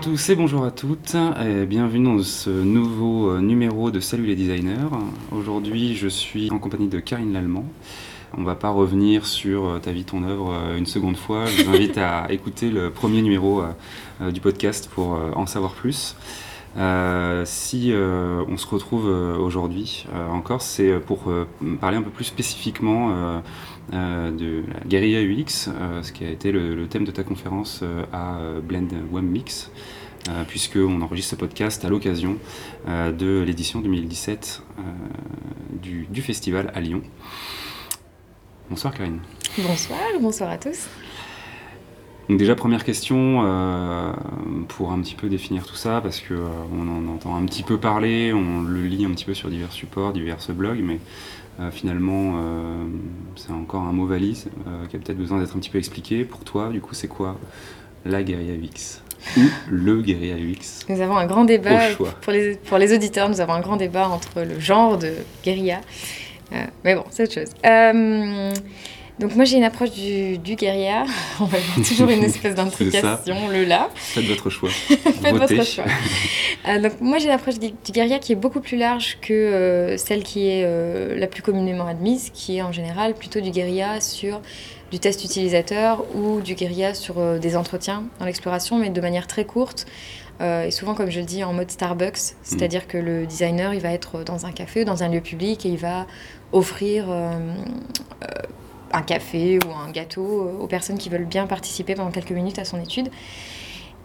à tous et bonjour à toutes et bienvenue dans ce nouveau euh, numéro de Salut les designers. Aujourd'hui je suis en compagnie de Karine Lallemand. On va pas revenir sur euh, ta vie, ton œuvre euh, une seconde fois. Je vous invite à écouter le premier numéro du podcast pour en savoir plus. si on se retrouve aujourd'hui encore, c'est pour parler un peu plus spécifiquement de la guérilla UX, ce qui a été le, thème de ta conférence à Blend Web Mix. Puisqu'on enregistre ce podcast à l'occasion de l'édition 2017 du, du, festival à Lyon. Bonsoir Karine. Bonsoir, bonsoir à tous. Donc déjà première question euh, pour un petit peu définir tout ça parce que euh, on en entend un petit peu parler, on le lit un petit peu sur divers supports, divers blogs, mais euh, finalement c'est encore un mot valise qui a peut-être besoin d'être un petit peu expliqué. Pour toi, du coup, c'est quoi la guérilla UX ou le guérilla UX Nous avons un grand débat pour les, pour les auditeurs. Nous avons un grand débat entre le genre de guérilla euh, mais bon, c'est autre chose. Euh, donc moi j'ai une approche du, du guérilla. On va dire toujours une espèce d'intrication, le là. Faites votre choix. Faites votre choix. Euh, donc moi j'ai l'approche du, du, guérilla qui est beaucoup plus large que celle qui est la plus communément admise, qui est en général plutôt du guérilla sur du test utilisateur ou du guérilla sur des entretiens dans l'exploration, mais de manière très courte. et souvent, comme je le dis, en mode Starbucks, c'est-à-dire que le designer, il va être dans un café, dans un lieu public, et il va offrir euh, euh, un café ou un gâteau euh, aux personnes qui veulent bien participer pendant quelques minutes à son étude.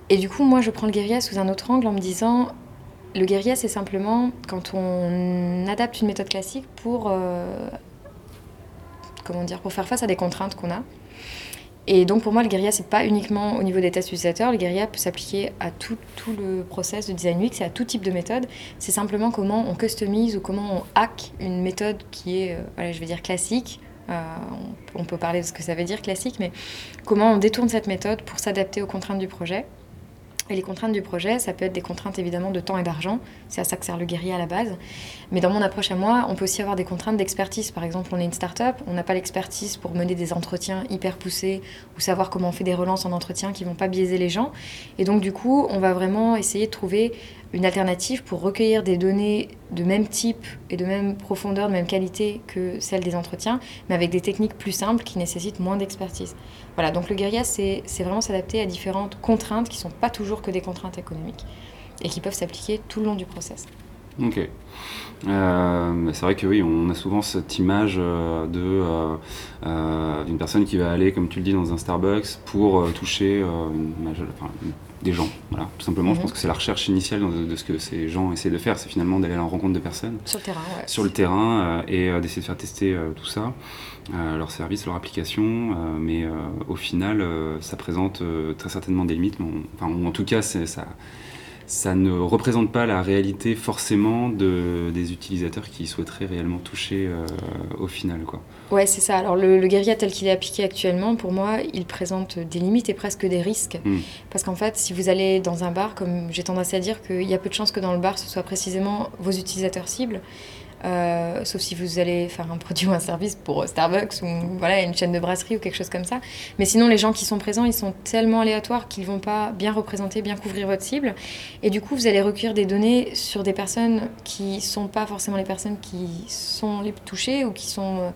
Et du coup, moi, je prends le guérilla sous un autre angle en me disant, le guérilla, c'est simplement quand on adapte une méthode classique pour, pour faire face à des contraintes qu'on a. Et donc pour moi, le guérilla, c'est pas uniquement au niveau des tests utilisateurs. Le guérilla peut s'appliquer à tout, tout, le process de design UX et à tout type de méthode. C'est simplement comment on customise ou comment on hack une méthode qui est, euh, voilà, je vais dire classique. Euh, on, on, peut parler de ce que ça veut dire classique, mais comment on détourne cette méthode pour s'adapter aux contraintes du projet. Et les contraintes du projet, ça peut être des contraintes évidemment de temps et d'argent. C'est à ça que sert le guérilla à la base. Mais dans mon approche à moi, on peut aussi avoir des contraintes d'expertise. Par exemple, on est une start-up, on n'a pas l'expertise pour mener des entretiens hyper poussés ou savoir comment on fait des relances en entretien qui vont pas biaiser les gens. Et donc, du coup, on va vraiment essayer de trouver une alternative pour recueillir des données de même type et de même profondeur, de même qualité que celles des entretiens, mais avec des techniques plus simples qui nécessitent moins d'expertise. Voilà, donc le guérilla, c'est vraiment s'adapter à différentes contraintes qui ne sont pas toujours que des contraintes économiques et qui peuvent s'appliquer tout le long du process. Ok. Euh, c'est vrai que oui, on a souvent cette image euh, euh, d'une personne qui va aller, comme tu le dis, dans un Starbucks pour toucher une, des gens. Voilà, tout simplement. Je mhm. pense que c'est la recherche initiale de, ce que ces gens essaient de faire, c'est finalement d'aller à la rencontre de personnes. Sur le terrain, ouais. Sur le terrain et d'essayer de faire tester tout ça, leur service, leur application. mais au final, ça présente très certainement des limites. enfin, en tout cas, ça ça ne représente pas la réalité forcément de, des utilisateurs qui souhaiteraient réellement toucher euh, au final. Quoi. Ouais, c'est ça. Alors le, le guérilla tel qu'il est appliqué actuellement, pour moi, il présente des limites et presque des risques. Hmm. Parce qu'en fait, si vous allez dans un bar, comme j'ai tendance à dire qu'il y a peu de chances que dans le bar, ce soit précisément vos utilisateurs cibles, euh, sauf si vous allez faire un produit ou un service pour Starbucks ou voilà, une chaîne de brasserie ou quelque chose comme ça. Mais sinon, les gens qui sont présents, ils sont tellement aléatoires qu'ils ne vont pas bien représenter, bien couvrir votre cible. Et du coup, vous allez recueillir des données sur des personnes qui ne sont pas forcément les personnes qui sont les touchées ou qui sont euh,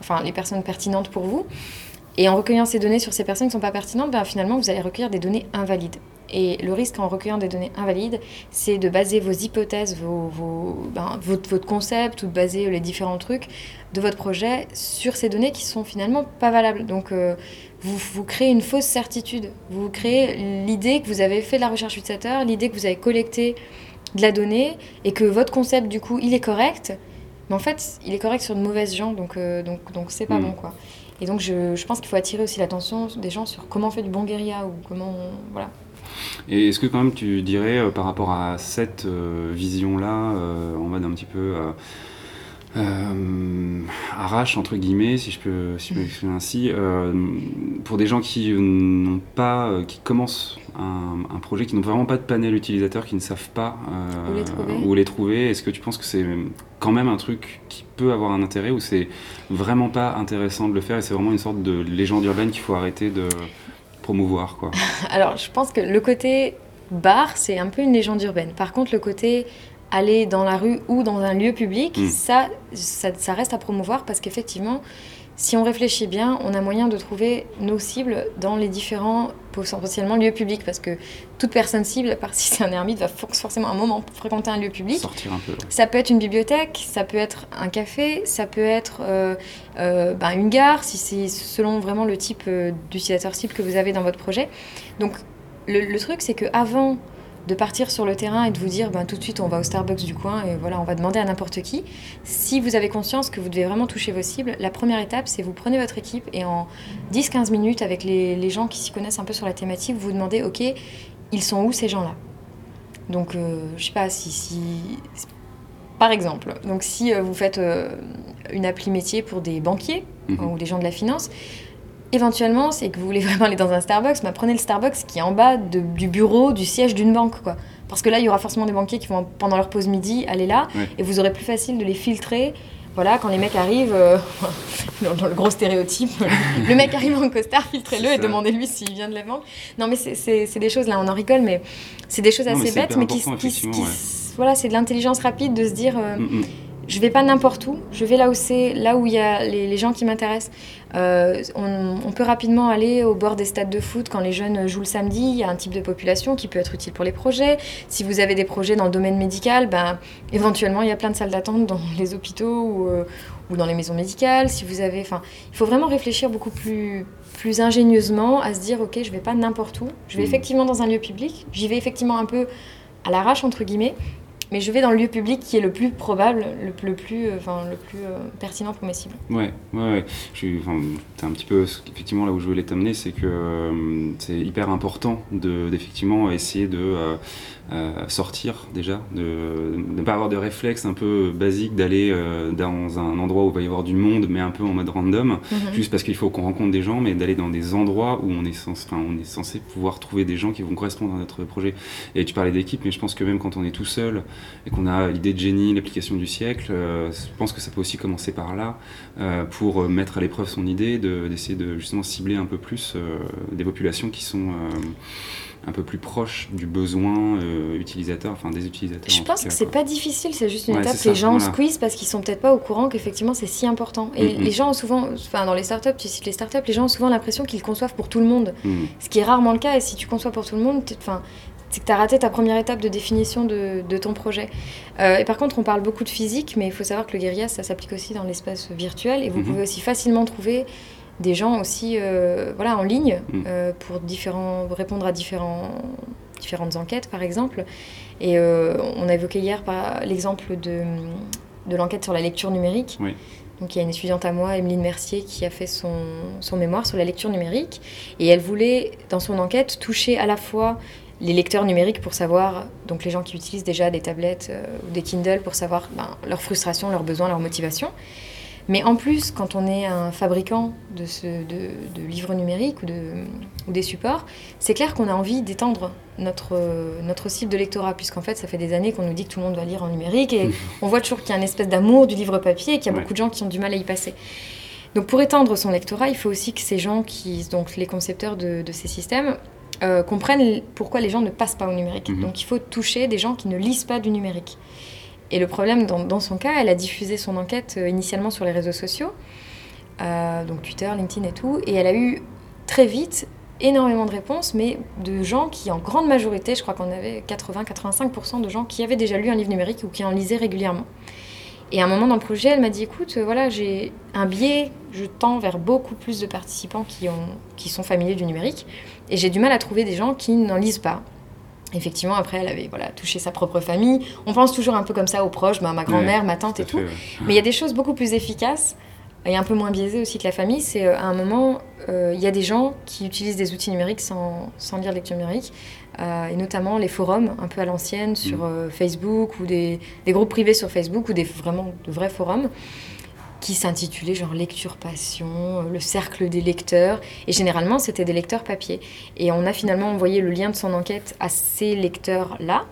enfin, les personnes pertinentes pour vous. Et en recueillant ces données sur ces personnes qui ne sont pas pertinentes, ben, finalement, vous allez recueillir des données invalides. Et le risque en recueillant des données invalides, c'est de baser vos hypothèses, vos, ben, votre, concept ou de baser les différents trucs de votre projet sur ces données qui sont finalement pas valables. Donc euh, vous, vous créez une fausse certitude. Vous créez l'idée que vous avez fait de la recherche utilisateur, l'idée que vous avez collecté de la donnée et que votre concept du coup il est correct. Mais en fait, il est correct sur de mauvaises gens, donc euh, donc donc c'est pas hmm. bon quoi. Et donc je, je pense qu'il faut attirer aussi l'attention des gens sur comment on fait du bon guérilla ou comment voilà et est-ce que quand même tu dirais euh, par rapport à cette euh, vision-là, euh, en mode un petit peu arrache entre guillemets, si je peux, si je peux ainsi, pour des gens qui n'ont pas, qui commencent un, projet, qui n'ont vraiment pas de panel utilisateur, qui ne savent pas où les trouver, est-ce que tu penses que c'est quand même un truc qui peut avoir un intérêt ou c'est vraiment pas intéressant de le faire et c'est vraiment une sorte de légende urbaine qu'il faut arrêter de promouvoir quoi Alors, je pense que le côté bar, c'est un peu une légende urbaine. Par contre, le côté aller dans la rue ou dans un lieu public, mm. ça, ça, reste à promouvoir parce qu'effectivement, si on réfléchit bien, on a moyen de trouver nos cibles dans les différents potentiellement lieux publics parce que toute personne cible, à part si c'est un ermite, va forcément un moment fréquenter un lieu public. Sortir un peu. Ça peut être une bibliothèque, ça peut être un café, ça peut être euh, euh, ben, une gare, si c'est selon vraiment le type euh, d'utilisateur cible que vous avez dans votre projet. Donc le, le truc, c'est que avant de partir sur le terrain et de vous dire ben, tout de suite on va au Starbucks du coin et voilà on va demander à n'importe qui. Si vous avez conscience que vous devez vraiment toucher vos cibles, la première étape c'est vous prenez votre équipe et en 10-15 minutes avec les, gens qui s'y connaissent un peu sur la thématique, vous vous demandez ok ils sont où ces gens-là? Donc euh, je sais pas si, si par exemple, donc si euh, vous faites euh, une appli métier pour des banquiers mhm. ou des gens de la finance, éventuellement, c'est que vous voulez vraiment aller dans un Starbucks, bah, prenez le Starbucks qui est en bas du bureau, du siège d'une banque. Quoi. Parce que là, il y aura forcément des banquiers qui vont, pendant leur pause midi, aller là, et vous aurez plus facile de les filtrer. Voilà, quand les mecs arrivent, euh, dans, le gros stéréotype, le mec arrive en costard, filtrez-le et demandez-lui s'il vient de la banque. Non, mais c'est des choses, là, on en rigole, mais c'est des choses assez bêtes, mais qui, voilà, c'est de l'intelligence rapide de se dire. Euh, mm, mm je vais pas n'importe où, je vais là où c'est, là où il y a les, gens qui m'intéressent. Euh, on, peut rapidement aller au bord des stades de foot quand les jeunes jouent le samedi. Il y a un type de population qui peut être utile pour les projets. Si vous avez des projets dans le domaine médical, ben, éventuellement il y a plein de salles d'attente dans les hôpitaux ou, euh, ou, dans les maisons médicales. Si vous avez, enfin, il faut vraiment réfléchir beaucoup plus plus ingénieusement à se dire ok je vais pas n'importe où, je vais mmh. effectivement dans un lieu public, j'y vais effectivement un peu à l'arrache entre guillemets, mais je vais dans le lieu public qui est le plus probable, le, plus, euh, enfin, le plus euh, pertinent pour mes cibles. Ouais, ouais, ouais. Je un petit peu, effectivement, là où je voulais t'amener, c'est que euh, c'est hyper important d'effectivement essayer de sortir déjà, de ne pas avoir de réflexe un peu basique d'aller dans un endroit où il va y avoir du monde, mais un peu en mode random, mhm. juste parce qu'il faut qu'on rencontre des gens, mais d'aller dans des endroits où on est, censé, on est censé pouvoir trouver des gens qui vont correspondre à notre projet. Et tu parlais d'équipe, mais je pense que même quand on est tout seul, et qu'on a l'idée de génie, l'application du siècle, euh, je pense que ça peut aussi commencer par là euh, pour mettre à l'épreuve son idée, d'essayer de, justement cibler un peu plus euh, des populations qui sont un peu plus proches du besoin utilisateur, enfin des utilisateurs. Je pense que c'est pas difficile, c'est juste une étape. les gens squeeze parce qu'ils sont peut-être pas au courant qu'effectivement c'est si important. Et mm, mm. les gens ont souvent, enfin dans les startups, tu cites les startups, les gens ont souvent l'impression qu'ils conçoivent pour tout le monde, mm. ce qui est rarement le cas. Et si tu conçois pour tout le monde, enfin c'est que tu as raté ta première étape de définition de, ton projet. Euh, et par contre, on parle beaucoup de physique, mais il faut savoir que le guérilla, ça s'applique aussi dans l'espace virtuel. Et vous mhm. pouvez aussi facilement trouver des gens aussi euh, voilà, en ligne euh, pour différents, répondre à différents, différentes enquêtes, par exemple. Et on a évoqué hier l'exemple de, de l'enquête sur la lecture numérique. Donc il y a une étudiante à moi, Emeline Mercier, qui a fait son, son, mémoire sur la lecture numérique. Et elle voulait, dans son enquête, toucher à la fois les lecteurs numériques pour savoir, donc les gens qui utilisent déjà des tablettes euh, ou des Kindle pour savoir ben, leurs frustrations, leurs besoins, leurs motivations. Mais en plus, quand on est un fabricant de, ce, de, livres numériques ou, de, ou des supports, c'est clair qu'on a envie d'étendre notre, notre cible de lectorat, puisqu'en fait, ça fait des années qu'on nous dit que tout le monde doit lire en numérique, et on voit toujours qu'il y a une espèce d'amour du livre papier et qu'il y a beaucoup de gens qui ont du mal à y passer. Donc pour étendre son lectorat, il faut aussi que ces gens qui, donc les concepteurs de, de ces systèmes, euh, comprennent pourquoi les gens ne passent pas au numérique. Mhm. Donc il faut toucher des gens qui ne lisent pas du numérique. Et le problème, dans, son cas, elle a diffusé son enquête euh, initialement sur les réseaux sociaux, euh, donc Twitter, LinkedIn et tout, et elle a eu très vite énormément de réponses, mais de gens qui, en grande majorité, je crois qu'on avait 80-85% de gens qui avaient déjà lu un livre numérique ou qui en lisaient régulièrement. Et à un moment dans le projet, elle m'a dit écoute, voilà, j'ai un biais, je tends vers beaucoup plus de participants qui sont familiers du numérique. Et j'ai du mal à trouver des gens qui n'en lisent pas. Effectivement, après, elle avait voilà, touché sa propre famille. On pense toujours un peu comme ça aux proches, ben, ma grand-mère, ma tante et tout. Mais il y a des choses beaucoup plus efficaces et un peu moins biaisées aussi que la famille. C'est euh, à un moment, euh, il y a des gens qui utilisent des outils numériques sans, sans lire lecture numérique. Euh, et notamment les forums un peu à l'ancienne sur mm. Facebook ou des, des, groupes privés sur Facebook ou des vraiment de vrais forums qui s'intitulaient genre lecture passion, euh, le cercle des lecteurs et généralement c'était des lecteurs papier et on a finalement envoyé le lien de son enquête à ces lecteurs là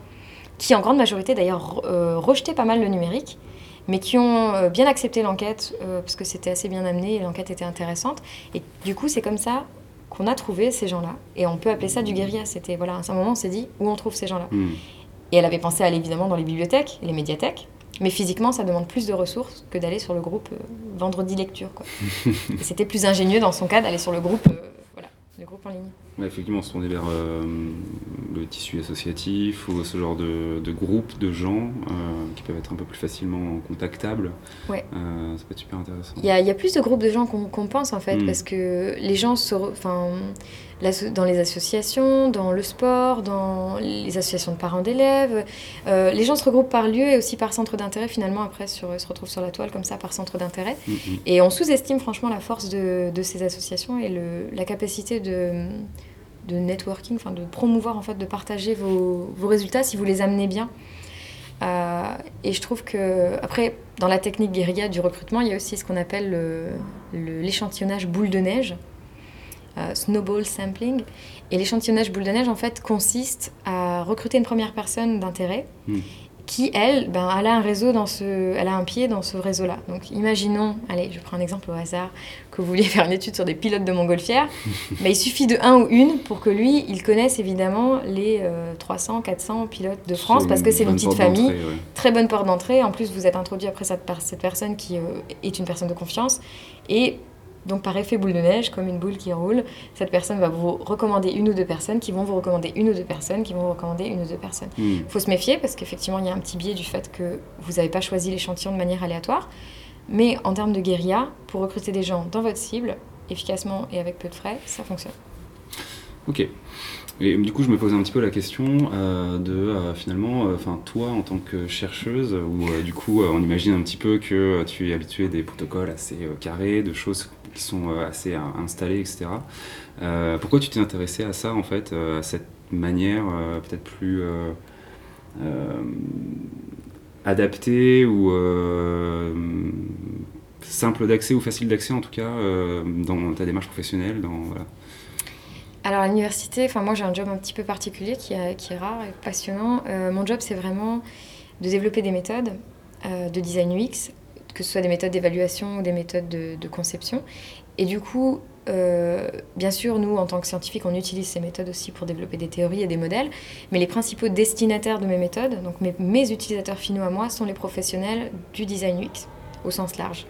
qui en grande majorité d'ailleurs rejetaient pas mal le numérique mais qui ont bien accepté l'enquête parce que c'était assez bien amené et l'enquête était intéressante et du coup c'est comme ça qu'on a trouvé ces gens-là. Et on peut appeler ça du guérilla. C'était, voilà, à un moment, on s'est dit où on trouve ces gens-là. Hmm. Et elle avait pensé à aller évidemment dans les bibliothèques les médiathèques. Mais physiquement, ça demande plus de ressources que d'aller sur le groupe euh, vendredi lecture. C'était plus ingénieux dans son cas d'aller sur le groupe, euh, voilà, le groupe en ligne effectivement, se tourner vers euh, le tissu associatif ou ce genre de, de groupe de gens euh, qui peuvent être un peu plus facilement contactables. Ouais. Euh, ça peut être super intéressant. Il y, a, plus de groupes de gens qu'on pense en fait, hmm. parce que les gens se. Enfin, dans les associations, dans le sport, dans les associations de parents d'élèves. les gens se regroupent par lieu et aussi par centre d'intérêt, finalement, après se retrouvent sur la toile comme ça, par centre d'intérêt. Hmm, hmm. Et on sous-estime franchement la force de, de, ces associations et le, la capacité de, de networking, enfin de promouvoir en fait, de partager vos, vos résultats si vous les amenez bien. Euh, et je trouve que, après, dans la technique guérilla du recrutement, il y a aussi ce qu'on appelle l'échantillonnage boule de neige, euh, snowball sampling. Et l'échantillonnage boule de neige, en fait, consiste à recruter une première personne d'intérêt. Hmm qui, elle, ben, elle a un réseau dans ce, elle a un pied dans ce réseau-là. Donc, imaginons, allez, je prends un exemple au hasard, que vous vouliez faire une étude sur des pilotes de montgolfière, mais il suffit de un ou une pour que lui, il connaisse évidemment les 300, euh, 400 pilotes de France, parce que c'est une petite famille, très bonne porte d'entrée. En plus, vous êtes introduit après cette, cette personne qui euh, est une personne de confiance, et donc par effet boule de neige, comme une boule qui roule, cette personne va vous recommander une ou deux personnes qui vont vous recommander une ou deux personnes qui vont vous recommander une ou deux personnes. Il hmm. faut se méfier parce qu'effectivement il y a un petit biais du fait que vous n'avez pas choisi l'échantillon de manière aléatoire. Mais en termes de guérilla, pour recruter des gens dans votre cible, efficacement et avec peu de frais, ça fonctionne. Ok. Et du coup, je me pose un petit peu la question euh, de euh, finalement, euh, enfin toi en tant que chercheuse, où du coup on imagine un petit peu que tu es habitué des protocoles assez carrés, de choses qui sont assez installées, etc. pourquoi tu t'es intéressé à ça en fait, à cette manière peut-être plus adaptée ou simple d'accès ou facile d'accès en tout cas dans ta démarche professionnelle, dans. Alors à l'université, moi j'ai un job un petit peu particulier qui, est rare et passionnant. Euh, mon job c'est vraiment de développer des méthodes euh, de design UX, que ce soit des méthodes d'évaluation ou des méthodes de, conception. Et du coup, euh, bien sûr, nous, en tant que scientifiques, on utilise ces méthodes aussi pour développer des théories et des modèles, mais les principaux destinataires de mes méthodes, donc mes, utilisateurs finaux à moi, sont les professionnels du design UX, au sens large.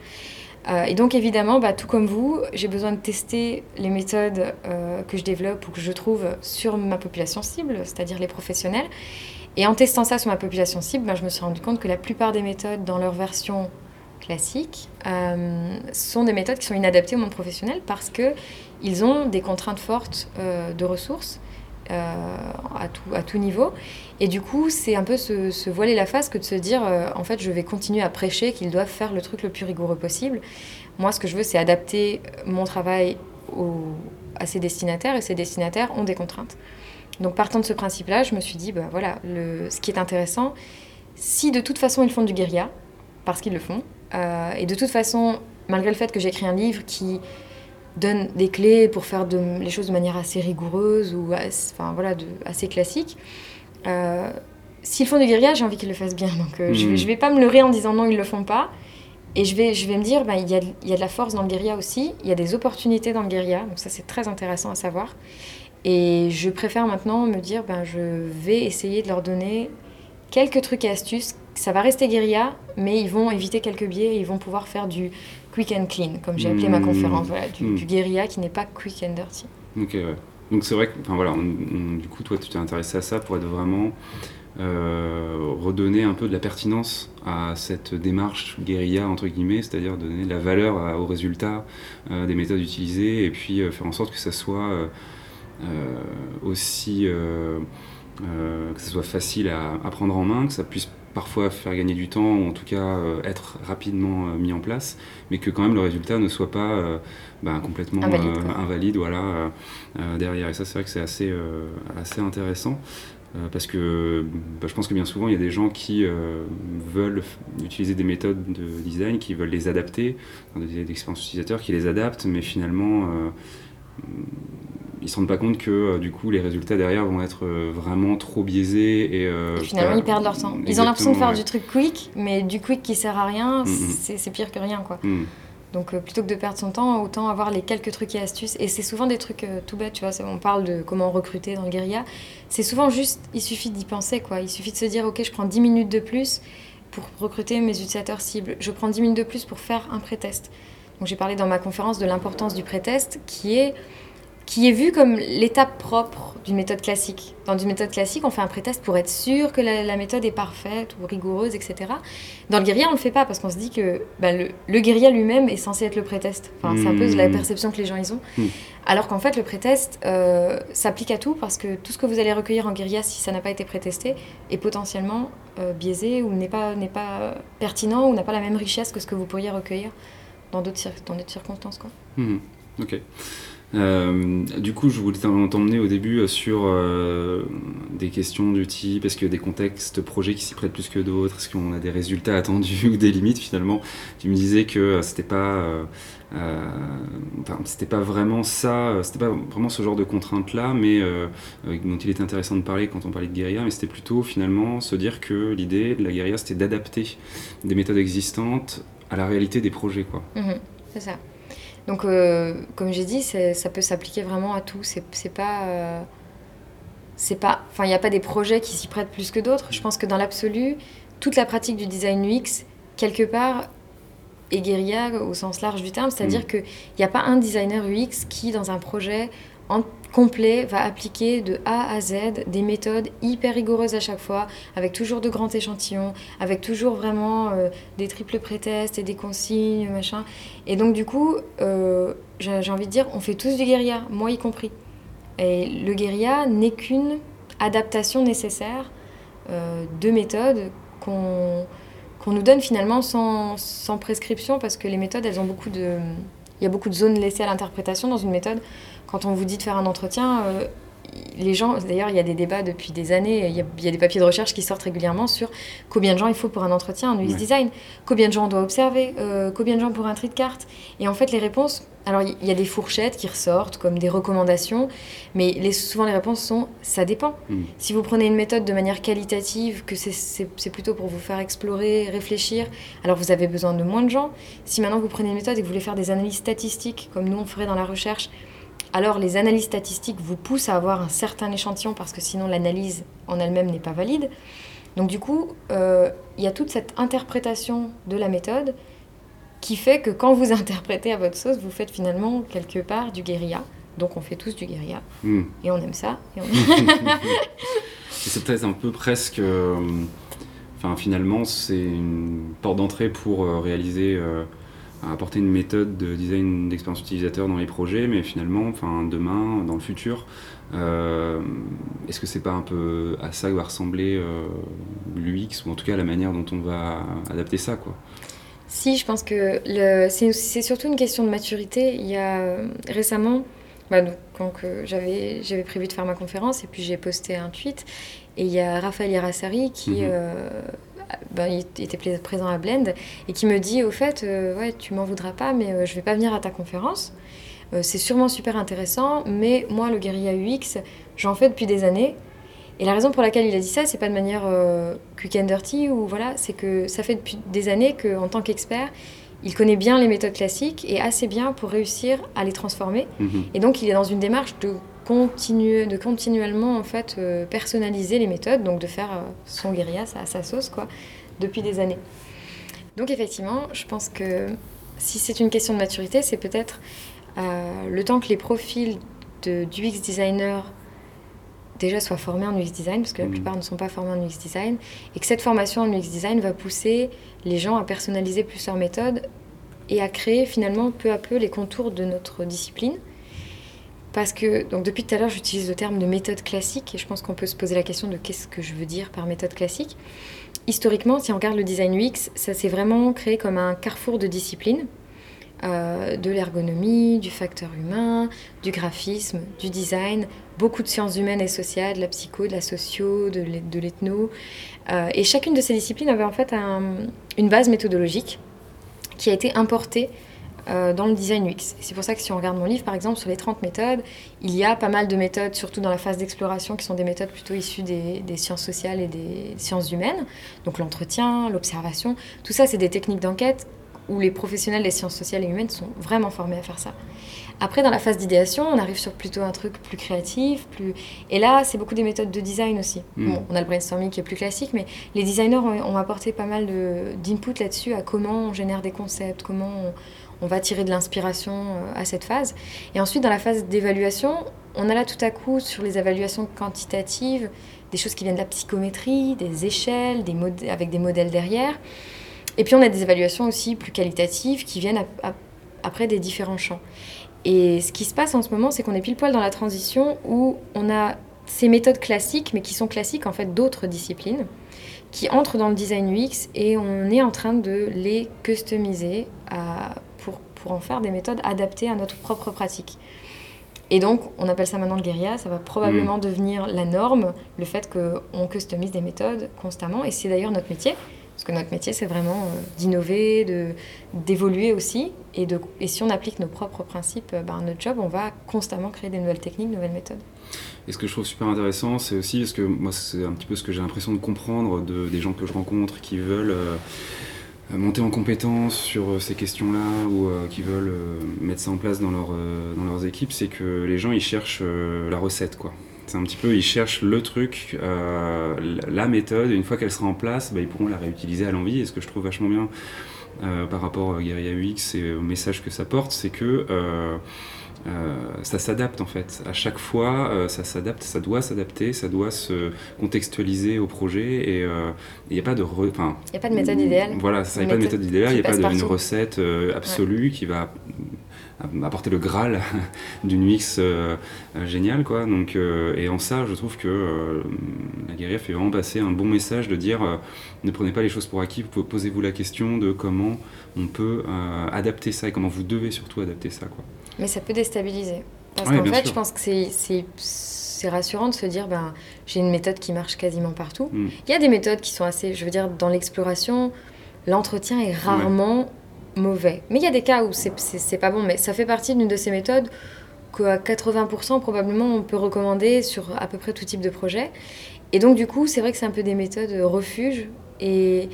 Euh, et donc évidemment, bah, tout comme vous, j'ai besoin de tester les méthodes euh, que je développe ou que je trouve sur ma population cible, c'est-à-dire les professionnels. Et en testant ça sur ma population cible, bah, je me suis rendu compte que la plupart des méthodes dans leur version classique euh, sont des méthodes qui sont inadaptées au monde professionnel parce qu'ils ont des contraintes fortes de ressources euh, à, tout, à tout niveau. Et du coup, c'est un peu se, voiler la face que de se dire, euh, en fait, je vais continuer à prêcher qu'ils doivent faire le truc le plus rigoureux possible. Moi, ce que je veux, c'est adapter mon travail à ces destinataires, et ces destinataires ont des contraintes. Donc, partant de ce principe-là, je me suis dit, bah, voilà, le, ce qui est intéressant, si de toute façon ils font du guérilla, parce qu'ils le font, euh, et de toute façon, malgré le fait que j'écris un livre qui donne des clés pour faire les choses de manière assez rigoureuse ou enfin, voilà, de, assez classique. Euh, s'ils font du guérilla, j'ai envie qu'ils le fassent bien. Donc euh, je ne vais, hmm. vais, pas me leurrer en disant non, ils ne le font pas. Et je vais, je vais me dire, ben, il y, a, y, a, de la force dans le guérilla aussi, il y a des opportunités dans le guérilla, donc ça c'est très intéressant à savoir. Et je préfère maintenant me dire, ben, je vais essayer de leur donner quelques trucs et astuces. Ça va rester guérilla, mais ils vont éviter quelques biais et ils vont pouvoir faire du, quick and clean, comme j'ai appelé ma hmm. conférence, voilà, du, du, hmm. guérilla qui n'est pas quick and dirty. Ok, ouais. Donc c'est vrai que, enfin voilà, du coup, toi, tu t'es intéressé à ça pour être vraiment euh, redonner un peu de la pertinence à cette démarche guérilla entre guillemets, c'est-à-dire donner de la valeur aux résultats euh, des méthodes utilisées et puis euh, faire en sorte que ça soit aussi que ça soit facile à, à, prendre en main, que ça puisse parfois faire gagner du temps ou en tout cas euh, être rapidement euh, mis en place, mais que quand même le résultat ne soit pas euh, bah, complètement invalide, voilà, derrière. Et ça, c'est vrai que c'est assez, assez intéressant. parce que bah, je pense que bien souvent, il y a des gens qui veulent utiliser des méthodes de design, qui veulent les adapter, des, des expériences utilisateurs qui les adaptent, mais finalement, ils se rendent pas compte que euh, du coup les résultats derrière vont être euh, vraiment trop biaisés et, euh, finalement ils perdent leur temps. Ils ont l'impression de faire du truc quick, mais du quick qui sert à rien, mm, mm. c'est pire que rien quoi. Mm. Donc plutôt que de perdre son temps, autant avoir les quelques trucs et astuces. Et c'est souvent des trucs tout bêtes, tu vois. On parle de comment recruter dans le guérilla. C'est souvent juste, il suffit d'y penser, quoi. Il suffit de se dire, ok, je prends 10 minutes de plus pour recruter mes utilisateurs cibles. Je prends 10 minutes de plus pour faire un pré-test. Donc j'ai parlé dans ma conférence de l'importance du pré-test qui est qui est vu comme l'étape propre d'une méthode classique. Dans une méthode classique, on fait un pré-test pour être sûr que la, méthode est parfaite ou rigoureuse, etc. Dans le guérilla, on ne le fait pas parce qu'on se dit que bah, le, le, guérilla lui-même est censé être le pré-test. Enfin, c'est un peu la hmm. perception que les gens ils ont. Hmm. Alors qu'en fait, le pré-test euh, s'applique à tout parce que tout ce que vous allez recueillir en guérilla, si ça n'a pas été pré-testé, est potentiellement euh, biaisé ou n'est pas, pas pertinent ou n'a pas la même richesse que ce que vous pourriez recueillir dans d'autres circonstances. Quoi. Hmm. Ok. Euh, du coup, je voulais t'emmener au début euh, sur euh, des questions du type est-ce qu'il y a des contextes projets qui s'y prêtent plus que d'autres Est-ce qu'on a des résultats attendus ou des limites finalement Tu me disais que c'était pas, enfin, c'était pas vraiment ça, c'était pas vraiment ce genre de contraintes là, mais dont il était intéressant de parler quand on parlait de guérilla, mais c'était plutôt finalement se dire que l'idée de la guérilla c'était d'adapter des méthodes existantes à la réalité des projets, quoi. Mmh c'est ça. Donc, euh, comme j'ai dit, ça peut s'appliquer vraiment à tout. C'est pas. Euh, c'est pas. Enfin, il n'y a pas des projets qui s'y prêtent plus que d'autres. Je pense que dans l'absolu, toute la pratique du design UX, quelque part, est guérilla au sens large du terme. C'est-à-dire mm. qu'il n'y a pas un designer UX qui, dans un projet, complet va appliquer de A à Z des méthodes hyper rigoureuses à chaque fois, avec toujours de grands échantillons, avec toujours vraiment euh, des triples pré-tests et des consignes, machin. Et donc du coup, euh, j'ai envie de dire, on fait tous du guérilla, moi y compris. Et le guérilla n'est qu'une adaptation nécessaire euh, de méthodes qu'on qu'on nous donne finalement sans, sans prescription, parce que les méthodes, elles ont beaucoup de... Il y a beaucoup de zones laissées à l'interprétation dans une méthode quand on vous dit de faire un entretien, euh, les gens, d'ailleurs, il y a des débats depuis des années, il y, a, des papiers de recherche qui sortent régulièrement sur combien de gens il faut pour un entretien en UX design, combien de gens on doit observer, euh, combien de gens pour un tri de carte. Et en fait, les réponses, alors il y a des fourchettes qui ressortent comme des recommandations, mais les, souvent les réponses sont ça dépend. Hmm. Si vous prenez une méthode de manière qualitative, que c'est plutôt pour vous faire explorer, réfléchir, alors vous avez besoin de moins de gens. Si maintenant vous prenez une méthode et que vous voulez faire des analyses statistiques, comme nous on ferait dans la recherche, alors les analyses statistiques vous poussent à avoir un certain échantillon parce que sinon l'analyse en elle-même n'est pas valide. Donc du coup, euh, il y a toute cette interprétation de la méthode qui fait que quand vous interprétez à votre sauce, vous faites finalement quelque part du guérilla. Donc on fait tous du guérilla. Hmm. Et on aime ça. c'est peut-être un peu presque... Euh, enfin finalement, c'est une porte d'entrée pour euh, réaliser à apporter une méthode de design d'expérience utilisateur dans les projets, mais finalement, enfin, demain, dans le futur, euh, est-ce que c'est pas un peu à ça que va ressembler euh, l'UX, ou en tout cas la manière dont on va adapter ça quoi? Si, je pense que c'est surtout une question de maturité. Il y a euh, récemment, bah, quand j'avais prévu de faire ma conférence, et puis j'ai posté un tweet, et il y a Raphaël Yarassari qui... Mhm. Ben, il était présent à Blend, et qui me dit au fait, euh, ouais, tu m'en voudras pas, mais euh, je vais pas venir à ta conférence. Euh, c'est sûrement super intéressant, mais moi, le guérilla UX, j'en fais depuis des années. Et la raison pour laquelle il a dit ça, c'est pas de manière quick and dirty, ou voilà, c'est que ça fait depuis des années qu'en tant qu'expert, il connaît bien les méthodes classiques et assez bien pour réussir à les transformer. Mhm. Et donc, il est dans une démarche de continuer, de continuellement en fait euh, personnaliser les méthodes, donc de faire euh, son guérilla à sa sauce quoi, depuis des années. Donc effectivement, je pense que si c'est une question de maturité, c'est peut-être euh, le temps que les profils de, du UX designer déjà soient formés en UX design, parce que la mmh. plupart ne sont pas formés en UX design, et que cette formation en UX design va pousser les gens à personnaliser plus leurs méthodes et à créer finalement peu à peu les contours de notre discipline parce que, donc depuis tout à l'heure, j'utilise le terme de méthode classique et je pense qu'on peut se poser la question de qu'est-ce que je veux dire par méthode classique. Historiquement, si on regarde le design UX, ça s'est vraiment créé comme un carrefour de disciplines, euh, de l'ergonomie, du facteur humain, du graphisme, du design, beaucoup de sciences humaines et sociales, de la psycho, de la socio, de l'ethno. Euh, et chacune de ces disciplines avait en fait une base méthodologique qui a été importée dans le design UX. C'est pour ça que si on regarde mon livre, par exemple, sur les 30 méthodes, il y a pas mal de méthodes, surtout dans la phase d'exploration, qui sont des méthodes plutôt issues des, sciences sociales et des sciences humaines. Donc l'entretien, l'observation, tout ça, c'est des techniques d'enquête où les professionnels des sciences sociales et humaines sont vraiment formés à faire ça. Après, dans la phase d'idéation, on arrive sur plutôt un truc plus créatif, plus... Et là, c'est beaucoup des méthodes de design aussi. Hmm. Bon, on a le brainstorming qui est plus classique, mais les designers ont, apporté pas mal d'input là-dessus à comment on génère des concepts, comment on, va tirer de l'inspiration euh, à cette phase. Et ensuite, dans la phase d'évaluation, on a là tout à coup, sur les évaluations quantitatives, des choses qui viennent de la psychométrie, des échelles, avec des modèles derrière. Et puis on a des évaluations aussi plus qualitatives qui viennent après des différents champs. Et ce qui se passe en ce moment, c'est qu'on est pile poil dans la transition où on a ces méthodes classiques, mais qui sont classiques en fait d'autres disciplines, qui entrent dans le design UX et on est en train de les customiser pour, pour en faire des méthodes adaptées à notre propre pratique. Et donc, on appelle ça maintenant le guérilla, ça va probablement mm. devenir la norme, le fait qu'on customise des méthodes constamment, et c'est d'ailleurs notre métier. Parce que notre métier, c'est vraiment euh, d'innover, de, d'évoluer aussi. Et, de, et si on applique nos propres principes euh, ben, à notre job, on va constamment créer des nouvelles techniques, de nouvelles méthodes. Et ce que je trouve super intéressant, c'est aussi, parce que moi, c'est un petit peu ce que j'ai l'impression de comprendre de, des gens que je rencontre qui veulent euh, monter en compétence sur ces questions-là ou qui veulent mettre ça en place dans, leur, dans leurs équipes, c'est que les gens, ils cherchent la recette, quoi. C'est un petit peu, ils cherchent le truc, euh, la méthode, et une fois qu'elle sera en place, bah, ils pourront la réutiliser à l'envie. Et ce que je trouve vachement bien euh, par rapport à Guerilla UX et au message que ça porte, c'est que euh, ça s'adapte en fait. À chaque fois, ça s'adapte, ça doit s'adapter, ça doit se contextualiser au projet et il n'y a pas de... Il n'y a pas de méthode idéale. Voilà, il n'y a pas de méthode idéale, il n'y a pas d'une recette absolue qui va apporter le graal d'une UX euh, géniale quoi donc euh, et en ça je trouve que euh, la guerrière fait vraiment passer un bon message de dire ne prenez pas les choses pour acquis posez-vous la question de comment on peut adapter ça et comment vous devez surtout adapter ça quoi mais ça peut déstabiliser parce qu'en fait je pense que c'est rassurant de se dire ben j'ai une méthode qui marche quasiment partout. Mm. Il y a des méthodes qui sont assez, je veux dire, dans l'exploration, l'entretien est rarement mauvais. Mais il y a des cas où c'est pas bon, mais ça fait partie d'une de ces méthodes qu'à 80% probablement on peut recommander sur à peu près tout type de projet. Et donc du coup, c'est vrai que c'est un peu des méthodes refuge. Et,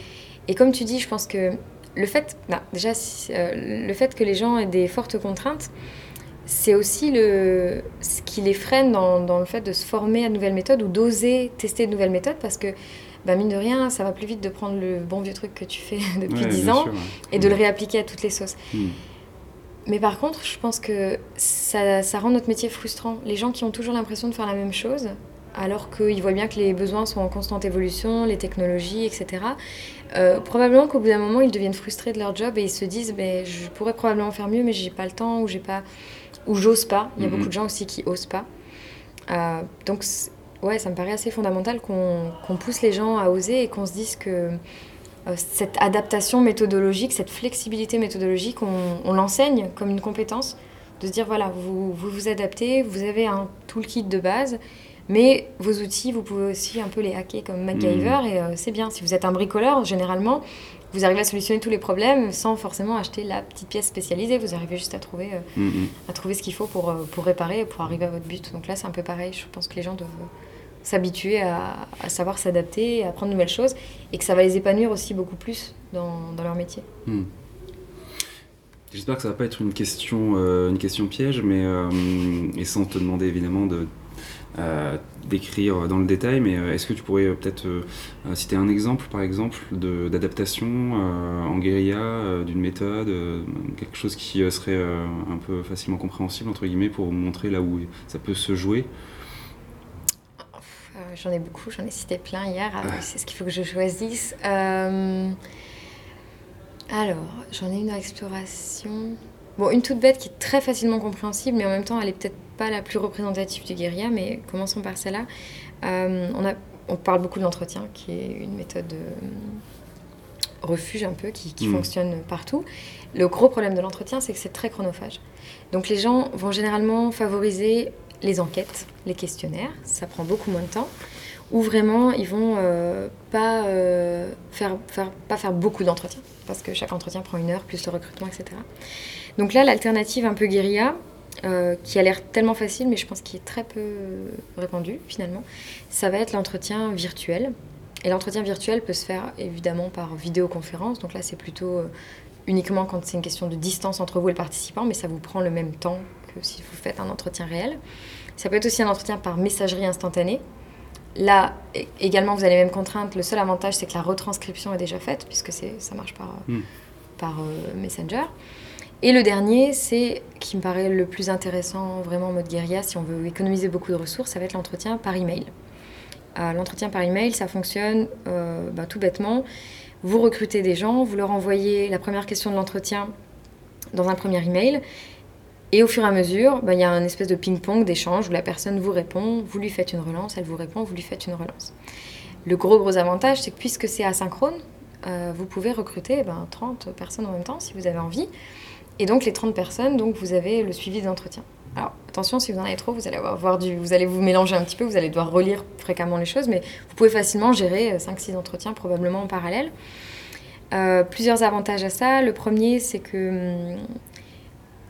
et, comme tu dis, je pense que le fait, déjà, euh, le fait que les gens aient des fortes contraintes, c'est aussi le, ce qui les freine dans, dans, le fait de se former à de nouvelles méthodes ou d'oser tester de nouvelles méthodes parce que bah, mine de rien, ça va plus vite de prendre le bon vieux truc que tu fais depuis dix 10 ans et de le réappliquer à toutes les sauces. Hmm. Mais par contre, je pense que ça, ça, rend notre métier frustrant. Les gens qui ont toujours l'impression de faire la même chose, alors qu'ils voient bien que les besoins sont en constante évolution, les technologies, etc. Euh, probablement qu'au bout d'un moment, ils deviennent frustrés de leur job et ils se disent ben, je pourrais probablement faire mieux, mais j'ai pas le temps ou j'ai pas ou j'ose pas. Il y a hmm. beaucoup de gens aussi qui osent pas. Euh, donc ouais, ça me paraît assez fondamental qu'on pousse les gens à oser et qu'on se dise que euh, cette adaptation méthodologique, cette flexibilité méthodologique, on, l'enseigne comme une compétence. De se dire, voilà, vous, vous vous adaptez, vous avez un toolkit de base, mais vos outils, vous pouvez aussi un peu les hacker comme MacGyver, mmh. et euh, c'est bien. Si vous êtes un bricoleur, généralement, vous arrivez à solutionner tous les problèmes sans forcément acheter la petite pièce spécialisée. Vous arrivez juste à trouver, euh, mmh, mmh. à trouver ce qu'il faut pour, pour réparer et pour arriver à votre but. Donc là, c'est un peu pareil. Je pense que les gens doivent s'habituer à, savoir s'adapter, à apprendre de nouvelles choses, et que ça va les épanouir aussi beaucoup plus dans, dans leur métier. J'espère que ça va pas être une question, euh, une question piège, mais euh, et sans te demander évidemment de euh, d'écrire dans le détail, mais est-ce que tu pourrais peut-être citer un exemple, par exemple, d'adaptation en guérilla d'une méthode, quelque chose qui serait un peu facilement compréhensible entre guillemets pour montrer là où ça peut se jouer? J'en ai beaucoup, j'en ai cité plein hier. C'est ce qu'il faut que je choisisse. Euh, alors, j'en ai une exploration. Bon, une toute bête qui est très facilement compréhensible, mais en même temps, elle est peut-être pas la plus représentative du guérilla, mais commençons par celle-là. Euh, on, a, on parle beaucoup de l'entretien, qui est une méthode euh, refuge un peu, qui, qui mm. fonctionne partout. Le gros problème de l'entretien, c'est que c'est très chronophage. Donc les gens vont généralement favoriser les enquêtes, les questionnaires, ça prend beaucoup moins de temps, ou vraiment ils vont euh, pas, euh, faire, faire, pas faire beaucoup d'entretiens, parce que chaque entretien prend une heure, plus le recrutement, etc. Donc là, l'alternative un peu guérilla, euh, qui a l'air tellement facile, mais je pense qu'il est très peu répandu finalement, ça va être l'entretien virtuel. Et l'entretien virtuel peut se faire évidemment par vidéoconférence, donc là c'est plutôt uniquement quand c'est une question de distance entre vous et le participant, mais ça vous prend le même temps que si vous faites un entretien réel. Ça peut être aussi un entretien par messagerie instantanée. Là, également, vous avez les mêmes contraintes. Le seul avantage, c'est que la retranscription est déjà faite, puisque ça marche par, hmm. par euh, Messenger. Et le dernier, c'est, qui me paraît le plus intéressant vraiment en mode guérilla, si on veut économiser beaucoup de ressources, ça va être l'entretien par email. Euh, l'entretien par email, ça fonctionne euh, bah, tout bêtement. Vous recrutez des gens, vous leur envoyez la première question de l'entretien dans un premier email. Et au fur et à mesure, bah, il y a un espèce de ping-pong d'échange où la personne vous répond, vous lui faites une relance, elle vous répond, vous lui faites une relance. Le gros gros avantage, c'est que puisque c'est asynchrone, euh, vous pouvez recruter ben, 30 personnes en même temps si vous avez envie. Et donc les 30 personnes, donc vous avez le suivi des entretiens. Alors attention, si vous en avez trop, vous allez avoir du, vous allez vous mélanger un petit peu, vous allez devoir relire fréquemment les choses, mais vous pouvez facilement gérer 5-6 entretiens probablement en parallèle. Euh, plusieurs avantages à ça. Le premier, c'est que hum,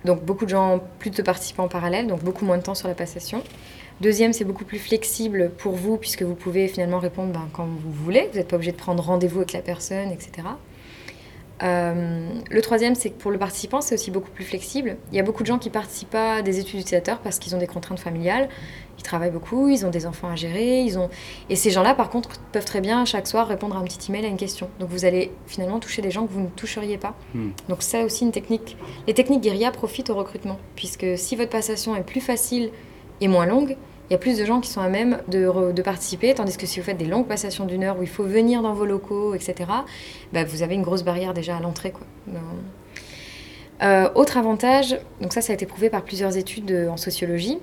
donc beaucoup de gens, plus de participants en parallèle, donc beaucoup moins de temps sur la passation. Deuxième, c'est beaucoup plus flexible pour vous puisque vous pouvez finalement répondre ben, quand vous voulez. Vous n'êtes pas obligé de prendre rendez-vous avec la personne, etc. Euh, le troisième, c'est que pour le participant, c'est aussi beaucoup plus flexible. Il y a beaucoup de gens qui participent pas à des études d'utilisateur parce qu'ils ont des contraintes familiales, ils travaillent beaucoup, ils ont des enfants à gérer, ils ont... et ces gens-là, par contre, peuvent très bien chaque soir répondre à un petit email à une question. Donc vous allez finalement toucher des gens que vous ne toucheriez pas. Hmm. Donc ça aussi une technique. Les techniques guérilla profitent au recrutement, puisque si votre passation est plus facile et moins longue, il y a plus de gens qui sont à même de, de, participer, tandis que si vous faites des longues passations d'une heure où il faut venir dans vos locaux, etc., bah, vous avez une grosse barrière déjà à l'entrée. Euh, autre avantage, donc ça, ça a été prouvé par plusieurs études en sociologie,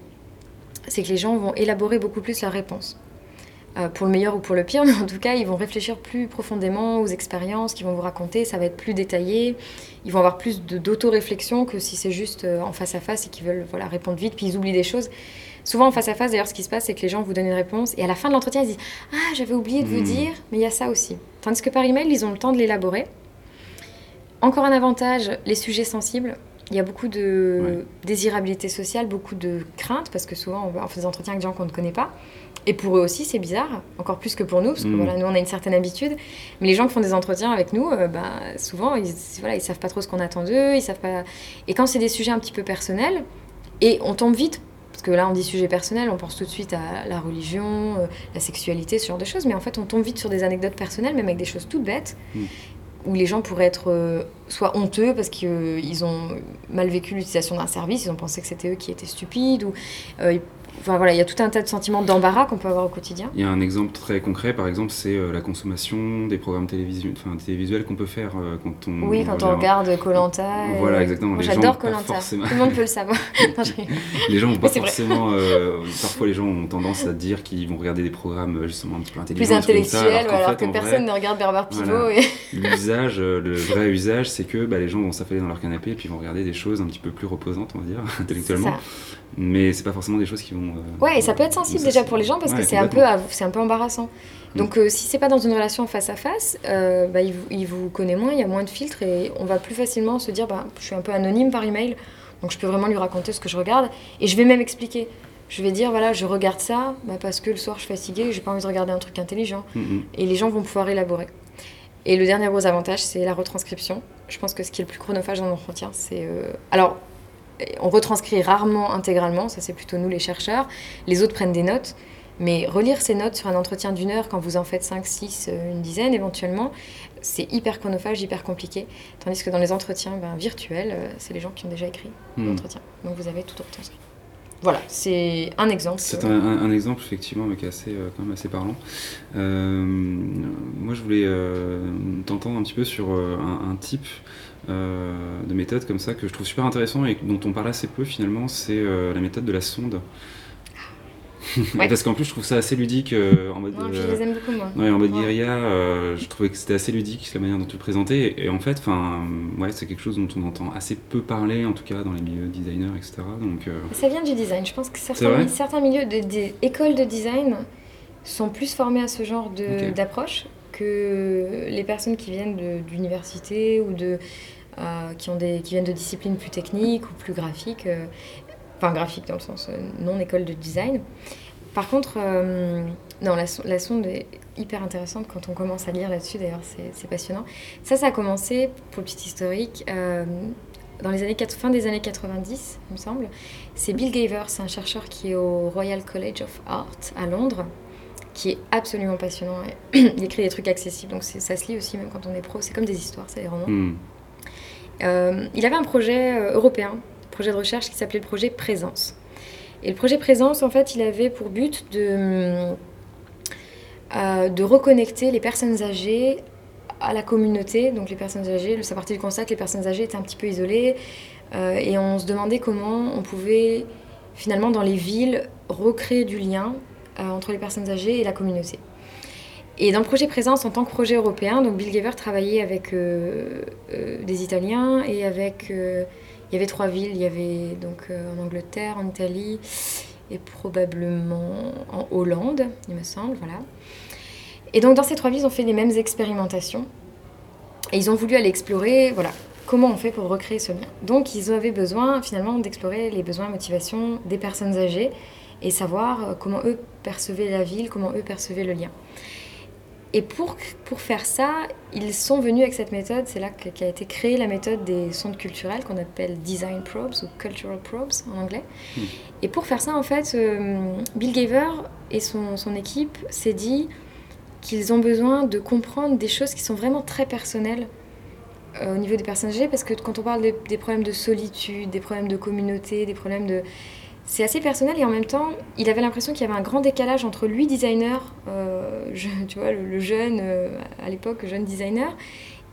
c'est que les gens vont élaborer beaucoup plus leurs réponses. Euh, pour le meilleur ou pour le pire, mais en tout cas, ils vont réfléchir plus profondément aux expériences qu'ils vont vous raconter, ça va être plus détaillé, ils vont avoir plus d'auto-réflexion que si c'est juste euh, en face à face et qu'ils veulent voilà, répondre vite, puis ils oublient des choses. Souvent en face à face, d'ailleurs, ce qui se passe, c'est que les gens vous donnent une réponse et à la fin de l'entretien, ils disent Ah, j'avais oublié de vous hmm. dire, mais il y a ça aussi. Tandis que par email, ils ont le temps de l'élaborer. Encore un avantage, les sujets sensibles. Il y a beaucoup de désirabilité sociale, beaucoup de crainte, parce que souvent, on fait des entretiens avec des gens qu'on ne connaît pas. Et pour eux aussi, c'est bizarre, encore plus que pour nous, parce que hmm. voilà, nous, on a une certaine habitude. Mais les gens qui font des entretiens avec nous, euh, bah, souvent, ils voilà, ils savent pas trop ce qu'on attend d'eux, ils savent pas... Et quand c'est des sujets un petit peu personnels, et on tombe vite parce que là, on dit sujet personnel, on pense tout de suite à la religion, euh, la sexualité, ce genre de choses. Mais en fait, on tombe vite sur des anecdotes personnelles, même avec des choses toutes bêtes, hmm. Où les gens pourraient être euh, soit honteux parce qu'ils ont mal vécu l'utilisation d'un service, ils ont pensé que c'était eux qui étaient stupides, ou Enfin voilà, il y a tout un tas de sentiments d'embarras qu'on peut avoir au quotidien. Il y a un exemple très concret, par exemple, c'est euh, la consommation des programmes télévisuels, enfin, télévisuels qu'on peut faire euh, quand on. Oui, quand on regarde Colanta. Voilà, exactement. J'adore Colanta. Forcément... Tout le monde peut le savoir. les gens n'ont pas forcément. Euh, parfois, les gens ont tendance à dire qu'ils vont regarder des programmes justement un petit peu intelligents. Plus intellectuels, alors, que personne ne regarde Bernard Pivot. L'usage, le vrai usage, c'est que bah, les gens vont s'affaler dans leur canapé et puis vont regarder des choses un petit peu plus reposantes, on va dire, intellectuellement. Mais c'est pas forcément des choses qui vont ouais, et ça peut être sensible déjà pour les gens parce que c'est un, peu, c'est un peu embarrassant. Mm. Donc euh, si c'est pas dans une relation face à face, euh, bah, il, vous, connaît moins, il y a moins de filtres et on va plus facilement se dire bah, je suis un peu anonyme par email, donc je peux vraiment lui raconter ce que je regarde et je vais même expliquer. Je vais dire voilà, je regarde ça bah, parce que le soir je suis fatiguée, j'ai pas envie de regarder un truc intelligent. Mm, mm. Et les gens vont pouvoir élaborer. Et le dernier gros avantage, c'est la retranscription. Je pense que ce qui est le plus chronophage dans l'entretien, c'est. Alors, on retranscrit rarement intégralement, ça c'est plutôt nous les chercheurs. Les autres prennent des notes. Mais relire ces notes sur un entretien d'une heure, quand vous en faites 5, 6, euh, une dizaine éventuellement, c'est hyper chronophage, hyper compliqué. Tandis que dans les entretiens ben, virtuels, euh, c'est les gens qui ont déjà écrit hmm. l'entretien. Donc vous avez tout retranscrit. Voilà, c'est un exemple. C'est un, exemple effectivement, mais qui est assez, euh, quand même assez parlant. moi, je voulais t'entendre un petit peu sur un, type euh, de méthodes comme ça que je trouve super intéressant et dont on parle assez peu finalement, c'est euh, la méthode de la sonde. Parce qu'en plus, je trouve ça assez ludique euh, en mode. je les aime beaucoup, moi. Ouais, en mode guérilla, je trouvais que c'était assez ludique la manière dont tu le présentais. Et, en fait, enfin, ouais, c'est quelque chose dont on entend assez peu parler, en tout cas dans les milieux designers, etc. Donc. Ça vient du design. Je pense que certains, certains milieux de, des écoles de design sont plus formés à ce genre d'approche que les personnes qui viennent d'université ou de, euh, qui, ont des, qui viennent de disciplines plus techniques ou plus graphiques, euh, enfin graphiques dans le sens euh, non école de design. par contre, non, la, sonde est hyper intéressante quand on commence à lire là-dessus, d'ailleurs, c'est passionnant. Ça, ça a commencé, pour le petit historique, dans les années, fin des années 90, il me semble. C'est Bill Gaver, c'est un chercheur qui est au Royal College of Art à Londres, qui est absolument passionnant. il écrit des trucs accessibles, donc ça se lit aussi même quand on est pro. C'est comme des histoires, c'est des romans. Hmm. Euh, il avait un projet euh, européen, projet de recherche qui s'appelait le projet Présence. Et le projet Présence, en fait, il avait pour but de, euh, de reconnecter les personnes âgées à la communauté, donc les personnes âgées. Ça partait du constat que les personnes âgées étaient un petit peu isolées. et on se demandait comment on pouvait, finalement, dans les villes, recréer du lien entre les personnes âgées et la communauté. Et dans le projet Présence, en tant que projet européen, donc Bill Gaver travaillait avec euh, euh, des Italiens et avec. Euh, il y avait trois villes. Il y avait donc en Angleterre, en Italie et probablement en Hollande, il me semble. Voilà. Et donc dans ces trois villes, ils ont fait les mêmes expérimentations. Et ils ont voulu aller explorer, voilà, comment on fait pour recréer ce lien. Donc ils avaient besoin finalement d'explorer les besoins et motivations des personnes âgées et savoir comment eux percevaient la ville, comment eux percevaient le lien. Et pour, pour faire ça, ils sont venus avec cette méthode, c'est là qu'a été créée la méthode des sondes culturelles qu'on appelle design probes ou cultural probes en anglais. Hmm. Et pour faire ça, en fait, euh, Bill Gaver et son, son équipe s'est dit qu'ils ont besoin de comprendre des choses qui sont vraiment très personnelles euh, au niveau des personnes âgées, parce que quand on parle des, des problèmes de solitude, des problèmes de communauté, des problèmes de c'est assez personnel et en même temps, il avait l'impression qu'il y avait un grand décalage entre lui, designer, euh, tu vois, le, jeune, euh, à l'époque, jeune designer,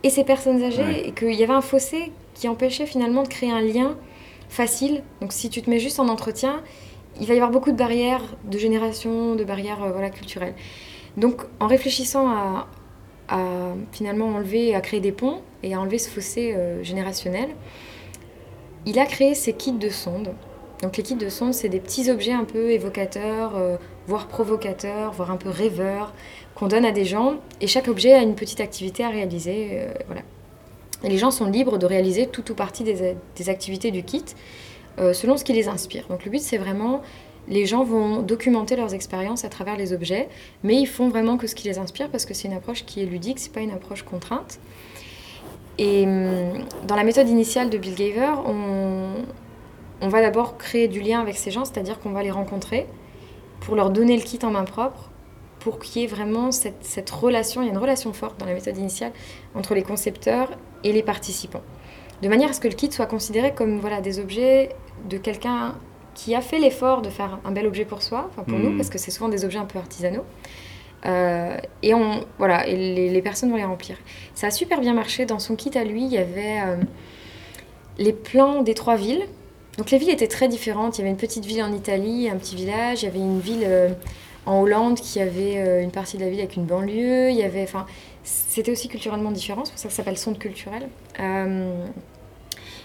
et ces personnes âgées, et qu'il y avait un fossé qui empêchait finalement de créer un lien facile. Donc si tu te mets juste en entretien, il va y avoir beaucoup de barrières de génération, de barrières euh, voilà, culturelles. Donc en réfléchissant à, finalement enlever, à créer des ponts et à enlever ce fossé générationnel, il a créé ces kits de sondes donc les kits de sonde, c'est des petits objets un peu évocateurs, euh, voire provocateurs, voire un peu rêveurs, qu'on donne à des gens. Et chaque objet a une petite activité à réaliser. Euh, voilà. Et les gens sont libres de réaliser tout ou partie des, activités du kit euh, selon ce qui les inspire. Donc le but, c'est vraiment, les gens vont documenter leurs expériences à travers les objets, mais ils font vraiment que ce qui les inspire parce que c'est une approche qui est ludique, c'est pas une approche contrainte. Et hum, dans la méthode initiale de Bill Gaver, on, on va d'abord créer du lien avec ces gens, c'est-à-dire qu'on va les rencontrer pour leur donner le kit en main propre, pour qu'il y ait vraiment cette, relation, il y a une relation forte dans la méthode initiale entre les concepteurs et les participants. De manière à ce que le kit soit considéré comme voilà, des objets de quelqu'un qui a fait l'effort de faire un bel objet pour soi, enfin pour nous, hmm. parce que c'est souvent des objets un peu artisanaux. Euh, et on, voilà, et les, personnes vont les remplir. Ça a super bien marché. Dans son kit à lui, il y avait euh, les plans des trois villes donc les villes étaient très différentes. Il y avait une petite ville en Italie, un petit village. Il y avait une ville euh, en Hollande qui avait euh, une partie de la ville avec une banlieue. Il y c'était aussi culturellement différent. C'est pour ça que ça s'appelle sonde culturelle. Euh,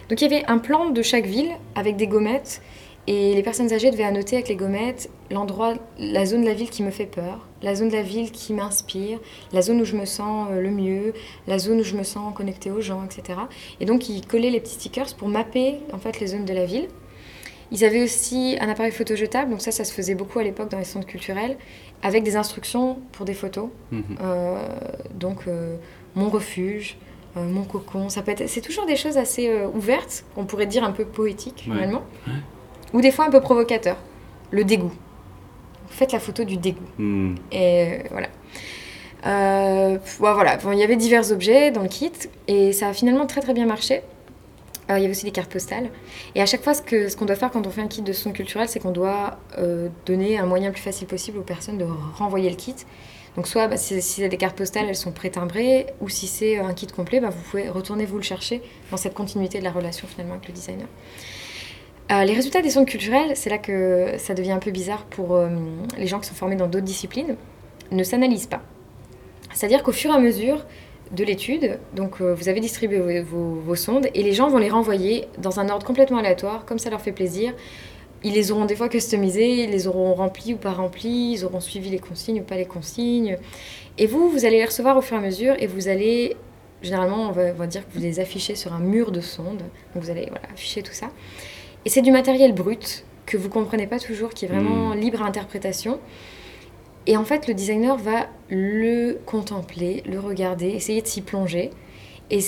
donc il y avait un plan de chaque ville avec des gommettes. Et les personnes âgées devaient annoter avec les gommettes l'endroit, la zone de la ville qui me fait peur, la zone de la ville qui m'inspire, la zone où je me sens le mieux, la zone où je me sens connectée aux gens, etc. Et donc ils collaient les petits stickers pour mapper en fait les zones de la ville. Ils avaient aussi un appareil photo jetable, donc ça, ça se faisait beaucoup à l'époque dans les centres culturels, avec des instructions pour des photos. Mhm. Euh, donc euh, mon refuge, euh, mon cocon, ça peut être, c'est toujours des choses assez ouvertes, on pourrait dire un peu poétiques finalement ou des fois un peu provocateur, le dégoût. Faites la photo du dégoût. Hmm. Et euh, voilà. Euh, voilà, il y avait divers objets dans le kit et ça a finalement très très bien marché. Euh, il y avait aussi des cartes postales. Et à chaque fois, ce qu'on ce qu'on doit faire quand on fait un kit de son culturel, c'est qu'on doit donner un moyen le plus facile possible aux personnes de renvoyer le kit. Donc soit bah, si, c'est des cartes postales, elles sont pré-timbrées, ou si c'est un kit complet, bah, vous pouvez retourner vous le chercher dans cette continuité de la relation finalement avec le designer. Euh, les résultats des sondes culturelles, c'est là que ça devient un peu bizarre pour euh, les gens qui sont formés dans d'autres disciplines, ne s'analysent pas. C'est-à-dire qu'au fur et à mesure de l'étude, donc euh, vous avez distribué vos, sondes et les gens vont les renvoyer dans un ordre complètement aléatoire, comme ça leur fait plaisir. Ils les auront des fois customisés, ils les auront remplis ou pas remplis, ils auront suivi les consignes ou pas les consignes. Et vous, vous allez les recevoir au fur et à mesure et vous allez, généralement, on va, dire que vous les affichez sur un mur de sondes. Donc vous allez afficher tout ça. Et c'est du matériel brut que vous comprenez pas toujours, qui est vraiment hmm. libre à interprétation. Et en fait, le designer va le contempler, le regarder, essayer de s'y plonger. Et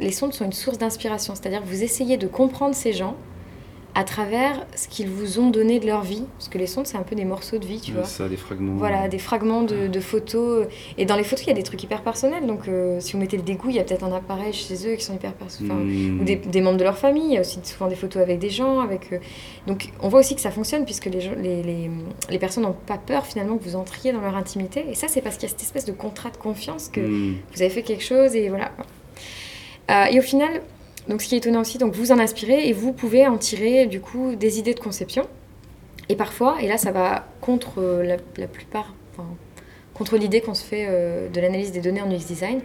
les sondes sont une source d'inspiration, c'est-à-dire que vous essayez de comprendre ces gens à travers ce qu'ils vous ont donné de leur vie. Parce que les sondes, c'est un peu des morceaux de vie, tu vois. Ça, des fragments. Voilà, des fragments de, photos. Et dans les photos, il y a des trucs hyper personnels. Donc, euh, si vous mettez le dégoût, il y a peut-être un appareil chez eux qui sont hyper personnels. Hmm. Ou des, membres de leur famille. Il y a aussi souvent des photos avec des gens. Avec, euh, Donc, on voit aussi que ça fonctionne puisque les, les, les, les personnes n'ont pas peur finalement que vous entriez dans leur intimité. Et ça, c'est parce qu'il y a cette espèce de contrat de confiance que hmm. vous avez fait quelque chose et voilà. Euh, et au final, donc ce qui est étonnant aussi, donc vous en inspirez et vous pouvez en tirer du coup des idées de conception. Et parfois, et là ça va contre euh, la, plupart, contre l'idée qu'on se fait euh, de l'analyse des données en UX design,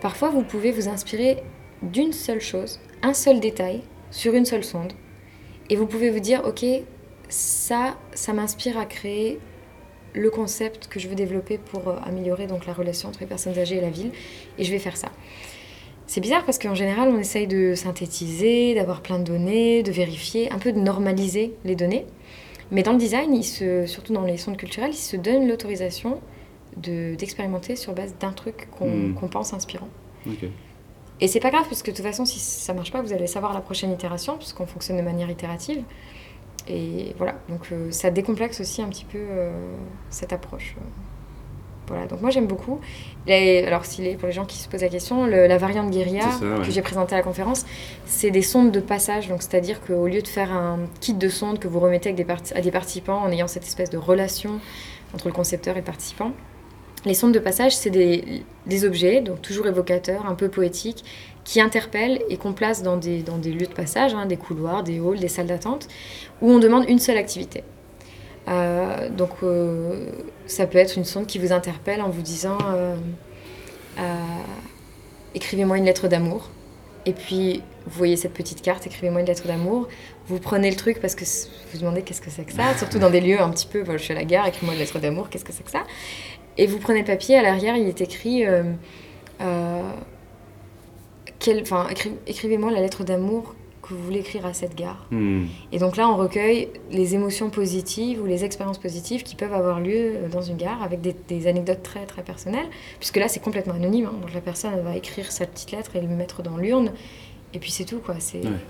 parfois vous pouvez vous inspirer d'une seule chose, un seul détail sur une seule sonde. Et vous pouvez vous dire, ok, ça, ça m'inspire à créer le concept que je veux développer pour euh, améliorer donc la relation entre les personnes âgées et la ville, et je vais faire ça. C'est bizarre parce qu'en général, on essaye de synthétiser, d'avoir plein de données, de vérifier, un peu de normaliser les données. Mais dans le design, il se, surtout dans les sondes culturelles, il se donne l'autorisation d'expérimenter sur base d'un truc qu'on hmm. pense inspirant. Et c'est pas grave, parce que de toute façon, si ça marche pas, vous allez savoir la prochaine itération, puisqu'on fonctionne de manière itérative. Et voilà, donc euh, ça décomplexe aussi un petit peu euh, cette approche. Voilà, donc moi j'aime beaucoup. alors, s'il est pour les gens qui se posent la question, la variante guérilla que j'ai présentée à la conférence, c'est des sondes de passage. Donc, c'est-à-dire qu'au lieu de faire un kit de sondes que vous remettez avec des à des participants en ayant cette espèce de relation entre le concepteur et le participant, les sondes de passage, c'est des, des, objets, donc toujours évocateurs, un peu poétiques, qui interpellent et qu'on place dans des, dans des lieux de passage, hein, des couloirs, des halls, des salles d'attente, où on demande une seule activité. Euh, donc euh, ça peut être une sonde qui vous interpelle en vous disant euh, écrivez-moi une lettre d'amour. Et puis vous voyez cette petite carte, écrivez-moi une lettre d'amour. Vous prenez le truc parce que vous vous demandez qu'est-ce que c'est que ça, surtout dans des lieux un petit peu, je suis à la gare, écrivez-moi une lettre d'amour, qu'est-ce que c'est que ça Et vous prenez le papier, à l'arrière il est écrit écrivez-moi la lettre d'amour que vous voulez écrire à cette gare. Hmm. Et donc là, on recueille les émotions positives ou les expériences positives qui peuvent avoir lieu dans une gare avec des, anecdotes très très personnelles, puisque là, c'est complètement anonyme. Hein. Donc la personne va écrire sa petite lettre et le mettre dans l'urne. Et puis c'est tout, quoi.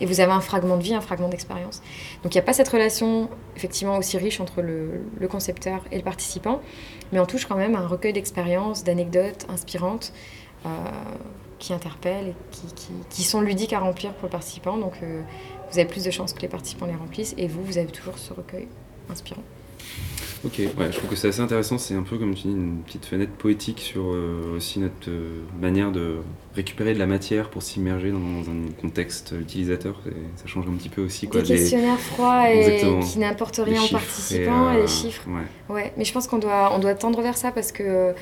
Et vous avez un fragment de vie, un fragment d'expérience. Donc il n'y a pas cette relation, effectivement, aussi riche entre le, concepteur et le participant, mais on touche quand même à un recueil d'expériences, d'anecdotes inspirantes. Euh, qui interpellent et qui, qui, sont ludiques à remplir pour le participant. Donc euh, vous avez plus de chances que les participants les remplissent et vous, vous avez toujours ce recueil inspirant. Ok, ouais, je trouve que c'est assez intéressant. C'est un peu comme tu dis, une petite fenêtre poétique sur euh, aussi notre euh, manière de récupérer de la matière pour s'immerger dans, un contexte utilisateur. Ça change un petit peu aussi. Quoi, Des questionnaires froids et qui n'apportent rien aux participants et, les chiffres. Ouais. ouais. mais je pense qu'on doit, on doit tendre vers ça parce que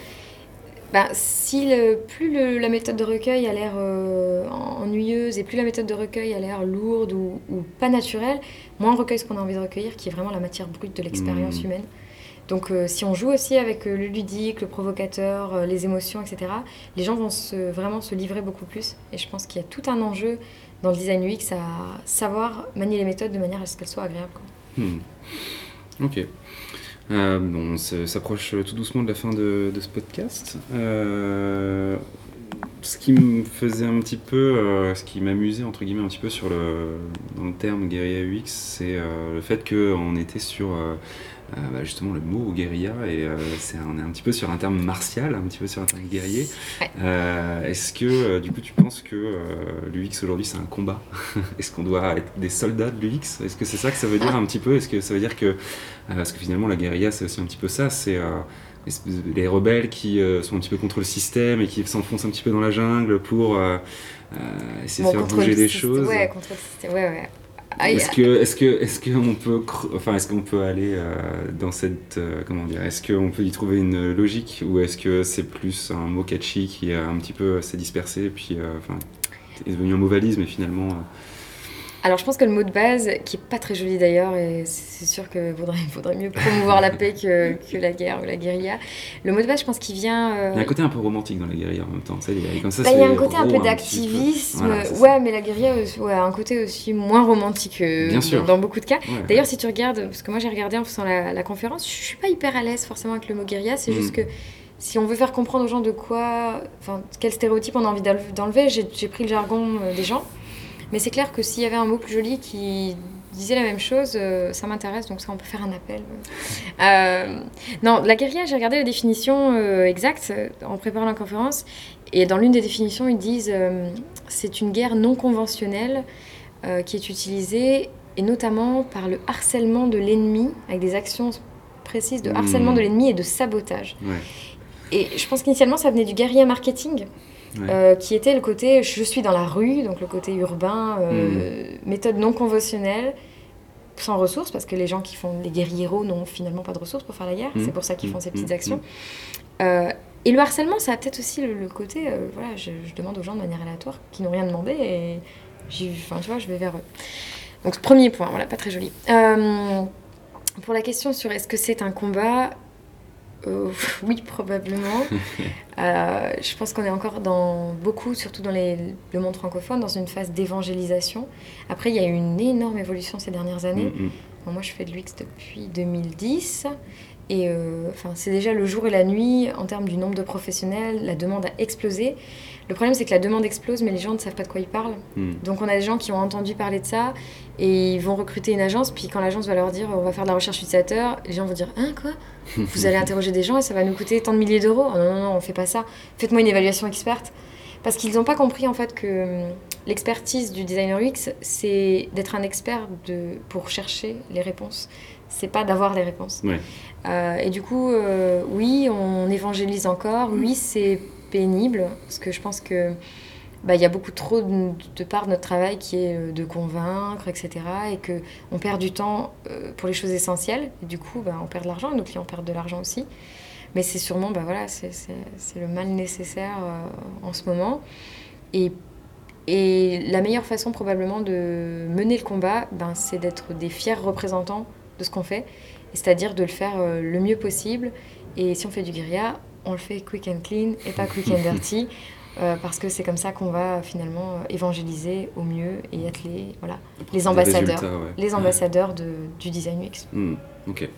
bah, si plus la méthode de recueil a l'air euh, ennuyeuse et plus la méthode de recueil a l'air lourde ou, pas naturelle, moins on recueille ce qu'on a envie de recueillir, qui est vraiment la matière brute de l'expérience mmh. humaine. Donc euh, si on joue aussi avec euh, le ludique, le provocateur, les émotions, etc., les gens vont se, vraiment se livrer beaucoup plus. Et je pense qu'il y a tout un enjeu dans le design UX à savoir manier les méthodes de manière à ce qu'elles soient agréables. Mmh. Ok. Euh, on s'approche tout doucement de la fin de, ce podcast. Euh, ce qui me faisait un petit peu, euh, ce qui m'amusait entre guillemets un petit peu sur le, dans le terme guérilla UX, c'est le fait qu'on était sur bah, justement le mot guérilla et euh, c'est on est un petit peu sur un terme martial, un petit peu sur un terme guerrier. Euh, est-ce que du coup tu penses que l'UX aujourd'hui c'est un combat? Est-ce qu'on doit être des soldats de l'UX Est-ce que c'est ça que ça veut dire un petit peu? Est-ce que ça veut dire que parce que finalement la guérilla c'est aussi un petit peu ça, c'est les rebelles qui sont un petit peu contre le système et qui s'enfoncent un petit peu dans la jungle pour essayer de faire bouger des choses. Ouais, contre le système, ouais, ouais. Est-ce que, est-ce que, est-ce qu'on peut, enfin, est-ce qu'on peut aller euh, dans cette, euh, comment dire, est-ce qu'on peut y trouver une logique ou est-ce que c'est plus un mot catchy qui a un petit peu s'est dispersé et puis, euh, enfin, est devenu un mot valise, mais finalement. Alors je pense que le mot de base, qui est pas très joli d'ailleurs, et c'est sûr qu'il vaudrait, faudrait mieux promouvoir la paix que, que, la guerre ou la guerilla. Le mot de base, je pense qu'il vient. Euh, il y a un côté un peu romantique dans la guérilla en même temps. Ça, il, y a, comme ça, bah, il y a un côté un peu d'activisme. ouais, mais la guérilla ouais, a un côté aussi moins romantique euh, Bien sûr. Dans, beaucoup de cas. d'ailleurs, si tu regardes, parce que moi j'ai regardé en faisant la, conférence, je suis pas hyper à l'aise forcément avec le mot guérilla, c'est juste mm. que si on veut faire comprendre aux gens de quoi, enfin, quel stéréotype on a envie d'enlever, j'ai pris le jargon euh, des gens. Mais c'est clair que s'il y avait un mot plus joli qui disait la même chose, euh, ça m'intéresse, donc ça on peut faire un appel. Euh, non, la guérilla, j'ai regardé la définition euh, exacte en préparant la conférence, et dans l'une des définitions, ils disent c'est une guerre non conventionnelle qui est utilisée, et notamment par le harcèlement de l'ennemi, avec des actions précises de harcèlement mmh. de l'ennemi et de sabotage. Et je pense qu'initialement, ça venait du guérilla marketing. Euh, qui était le côté je suis dans la rue, donc le côté urbain, euh, hmm. méthode non conventionnelle, sans ressources, parce que les gens qui font les guerrieros n'ont finalement pas de ressources pour faire la guerre, hmm. c'est pour ça qu'ils font ces petites hmm. actions. Euh, et le harcèlement, ça a peut-être aussi le, côté, voilà, je, demande aux gens de manière aléatoire, qui n'ont rien demandé, et enfin, tu vois, je vais vers eux. Donc, premier point, voilà, pas très joli. pour la question sur est-ce que c'est un combat, euh, oui, probablement. Euh, je pense qu'on est encore dans beaucoup, surtout dans les, le monde francophone, dans une phase d'évangélisation. Après, il y a eu une énorme évolution ces dernières années. Mm, mm. moi, je fais de l'UX depuis 2010. Et euh, enfin, c'est déjà le jour et la nuit en termes du nombre de professionnels. La demande a explosé. Le problème, c'est que la demande explose, mais les gens ne savent pas de quoi ils parlent. Hmm. Donc, on a des gens qui ont entendu parler de ça et ils vont recruter une agence. Puis, quand l'agence va leur dire on va faire de la recherche utilisateur, les gens vont dire Hein, quoi? Vous allez interroger des gens et ça va nous coûter tant de milliers d'euros? Oh, Non, non, non, on fait pas ça. Faites-moi une évaluation experte. Parce qu'ils n'ont pas compris en fait que hum, l'expertise du designer UX, c'est d'être un expert de, pour chercher les réponses. C'est pas d'avoir les réponses. Euh, et du coup, euh, oui, on évangélise encore. Oui, c'est pénible, parce que je pense que bah, il y a beaucoup trop de, part de notre travail qui est euh, de convaincre, etc. Et qu'on perd du temps euh, pour les choses essentielles. Et du coup, bah, on perd de l'argent, nos clients perdent de l'argent aussi. Mais c'est sûrement, bah, voilà, c'est le mal nécessaire euh, en ce moment. Et, et la meilleure façon probablement de mener le combat, ben, c'est d'être des fiers représentants de ce qu'on fait. C'est-à-dire de le faire le mieux possible. Et si on fait du guérilla, on le fait quick and clean et pas quick and dirty. Euh, parce que c'est comme ça qu'on va finalement évangéliser au mieux et être les, voilà, les ambassadeurs, les ambassadeurs de, du design UX. Hmm, ok.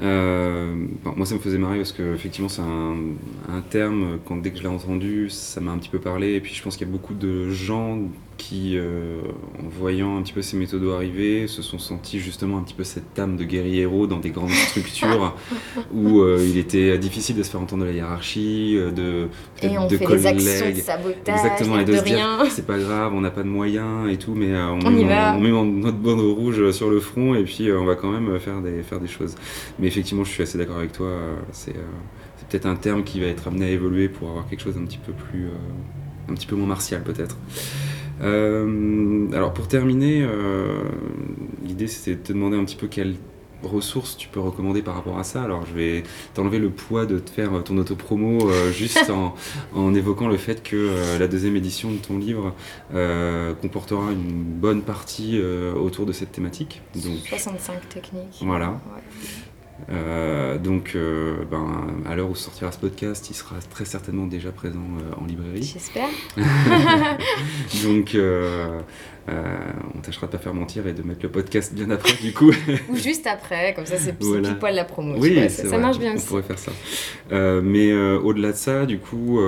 Euh, moi, ça me faisait marrer parce que effectivement, c'est un, un, terme quand dès que je l'ai entendu, ça m'a un petit peu parlé. Et puis, je pense qu'il y a beaucoup de gens qui, euh, en voyant un petit peu ces méthodes arriver, se sont sentis justement un petit peu cette âme de guerriero dans des grandes structures où euh, il était difficile de se faire entendre de la hiérarchie, euh, de et on fait collègues. Des actions de sabotage, exactement, et de, se dire c'est pas grave, on n'a pas de moyens et tout, mais on, met, notre bande rouge sur le front et puis on va quand même faire des, faire des choses. Mais effectivement, je suis assez d'accord avec toi, c'est peut-être un terme qui va être amené à évoluer pour avoir quelque chose un petit peu plus, un petit peu moins martial peut-être. Euh, alors pour terminer, euh, l'idée c'était de te demander un petit peu quelles ressources tu peux recommander par rapport à ça. Alors je vais t'enlever le poids de te faire ton autopromo euh, juste en, évoquant le fait que la deuxième édition de ton livre comportera une bonne partie autour de cette thématique. Donc, 65 techniques. Voilà. Euh, donc, euh, ben, à l'heure où sortira ce podcast, il sera très certainement déjà présent euh, en librairie. J'espère. donc, on tâchera de pas faire mentir et de mettre le podcast bien après, du coup. Ou juste après, comme ça, c'est voilà. pile poil la promo. Oui, ça, marche bien aussi. On pourrait faire ça. mais au-delà de ça, du coup,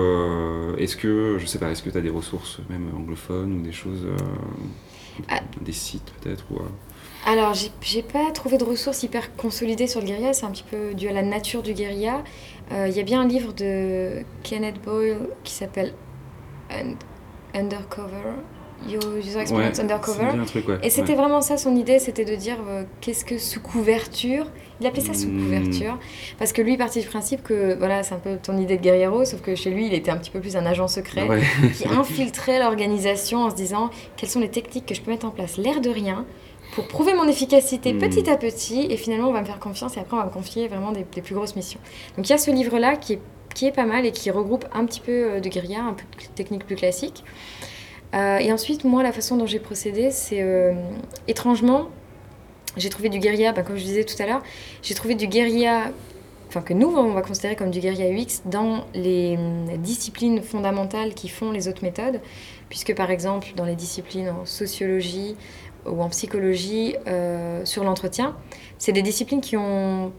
est-ce que, je sais pas, est-ce que tu as des ressources, même anglophones, ou des choses, ah. des sites peut-être ou, alors, j'ai pas trouvé de ressources hyper consolidées sur le guérilla, c'est un petit peu dû à la nature du guérilla. Euh, il y a bien un livre de Kenneth Boyle qui s'appelle Undercover, User Experience Undercover. Et c'était vraiment ça son idée, c'était de dire euh, qu'est-ce que sous couverture. Il appelait ça sous hmm. couverture parce que lui partit du principe que voilà, c'est un peu ton idée de guerriero, sauf que chez lui, il était un petit peu plus un agent secret qui infiltrait l'organisation en se disant quelles sont les techniques que je peux mettre en place, l'air de rien pour prouver mon efficacité hmm. petit à petit, et finalement on va me faire confiance, et après on va me confier vraiment des, plus grosses missions. Donc il y a ce livre-là qui est, qui est pas mal et qui regroupe un petit peu euh, de guérilla, un peu de techniques plus classiques. et ensuite, moi, la façon dont j'ai procédé, c'est étrangement, j'ai trouvé du guérilla, ben, comme je disais tout à l'heure, j'ai trouvé du guérilla, enfin que nous, on va considérer comme du guérilla UX dans les hum, disciplines fondamentales qui font les autres méthodes, puisque par exemple, dans les disciplines en sociologie ou en psychologie, euh, sur l'entretien, c'est des disciplines qui ont,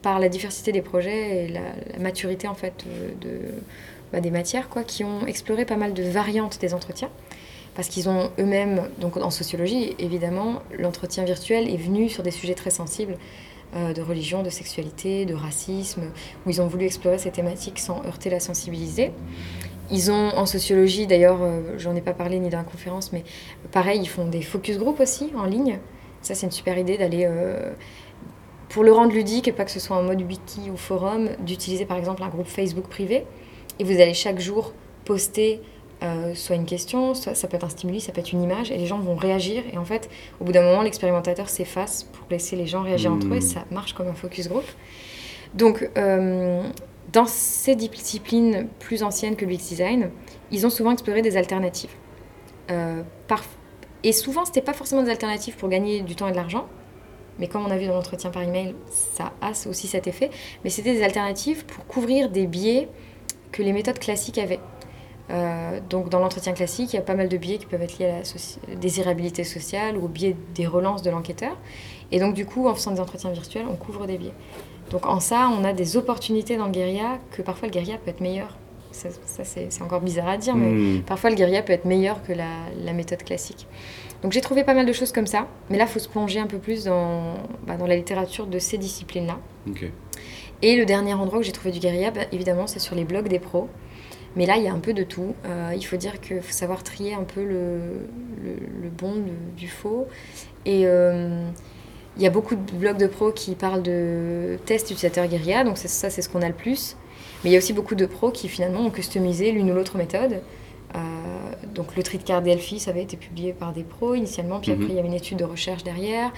par la diversité des projets et la, maturité en fait de, bah, des matières, quoi, qui ont exploré pas mal de variantes des entretiens parce qu'ils ont eux-mêmes, donc en sociologie évidemment, l'entretien virtuel est venu sur des sujets très sensibles euh, de religion, de sexualité, de racisme, où ils ont voulu explorer ces thématiques sans heurter la sensibilité. Ils ont en sociologie, d'ailleurs, euh, j'en ai pas parlé ni dans la conférence, mais pareil, ils font des focus group aussi en ligne. Ça, c'est une super idée d'aller, euh, pour le rendre ludique et pas que ce soit en mode wiki ou forum, d'utiliser par exemple un groupe Facebook privé. Et vous allez chaque jour poster euh, soit une question, soit ça peut être un stimuli, ça peut être une image, et les gens vont réagir. Et en fait, au bout d'un moment, l'expérimentateur s'efface pour laisser les gens réagir entre eux, et hmm. ça marche comme un focus group. Donc, euh, dans ces disciplines plus anciennes que l'UX design, ils ont souvent exploré des alternatives. Euh, et souvent, ce n'était pas forcément des alternatives pour gagner du temps et de l'argent, mais comme on a vu dans l'entretien par email, ça a aussi cet effet. Mais c'était des alternatives pour couvrir des biais que les méthodes classiques avaient. Euh, donc dans l'entretien classique, il y a pas mal de biais qui peuvent être liés à la désirabilité sociale ou au biais des relances de l'enquêteur. Et donc du coup, en faisant des entretiens virtuels, on couvre des biais. Donc en ça, on a des opportunités dans le guérilla que parfois le guérilla peut être meilleur. Ça, c'est encore bizarre à dire, mais hmm. parfois le guérilla peut être meilleur que la, méthode classique. Donc j'ai trouvé pas mal de choses comme ça, mais là, il faut se plonger un peu plus dans, bah, dans la littérature de ces disciplines-là. Et le dernier endroit où j'ai trouvé du guérilla, bah, évidemment, c'est sur les blogs des pros. Mais là, il y a un peu de tout. Euh, il faut dire qu'il faut savoir trier un peu le, le, bon du faux. Et euh, il y a beaucoup de blogs de pros qui parlent de tests utilisateurs guérilla, donc ça, c'est ce qu'on a le plus. Mais il y a aussi beaucoup de pros qui finalement ont customisé l'une ou l'autre méthode. Euh, donc le tri de carte Delphi, ça avait été publié par des pros initialement, puis après mhm. il y avait une étude de recherche derrière.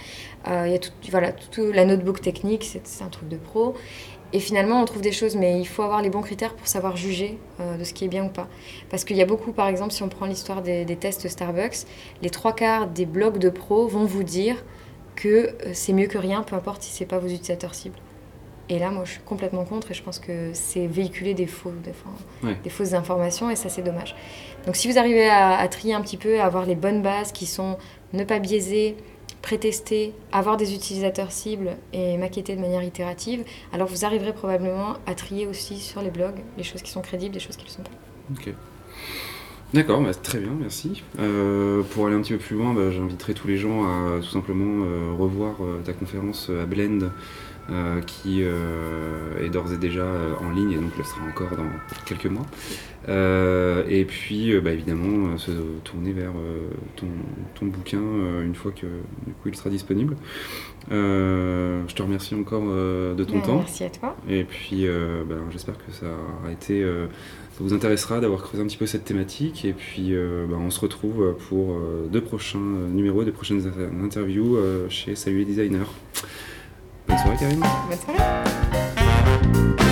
il y a tout, voilà, tout, la notebook technique, c'est un truc de pro. Et finalement, on trouve des choses, mais il faut avoir les bons critères pour savoir juger euh, de ce qui est bien ou pas. Parce qu'il y a beaucoup, par exemple, si on prend l'histoire des, tests Starbucks, les trois quarts des blogs de pros vont vous dire que euh, c'est mieux que rien, peu importe si c'est pas vos utilisateurs cibles. Et là, moi, je suis complètement contre et je pense que c'est véhiculer des, faux, des, fausses informations et ça, c'est dommage. Donc, si vous arrivez à, à, trier un petit peu, à avoir les bonnes bases qui sont ne pas biaiser, prétester, avoir des utilisateurs cibles et maqueter de manière itérative, alors vous arriverez probablement à trier aussi sur les blogs les choses qui sont crédibles, des choses qui ne le sont pas. Ok. D'accord, bah, très bien, merci. Euh, pour aller un petit peu plus loin, bah, j'inviterai tous les gens à tout simplement euh, revoir euh, ta conférence à Blend euh, qui euh, est d'ores et déjà euh, en ligne et donc le sera encore dans quelques mois. et puis bah, évidemment se tourner vers ton, ton, bouquin une fois que du coup il sera disponible. je te remercie encore de ton temps. Merci à toi. Et puis bah, j'espère que ça a été ça vous intéressera d'avoir creusé un petit peu cette thématique et puis bah, on se retrouve pour deux prochains numéros, des prochaines interviews chez Salut les designers. Bonne soirée, Karine. Bonne soirée.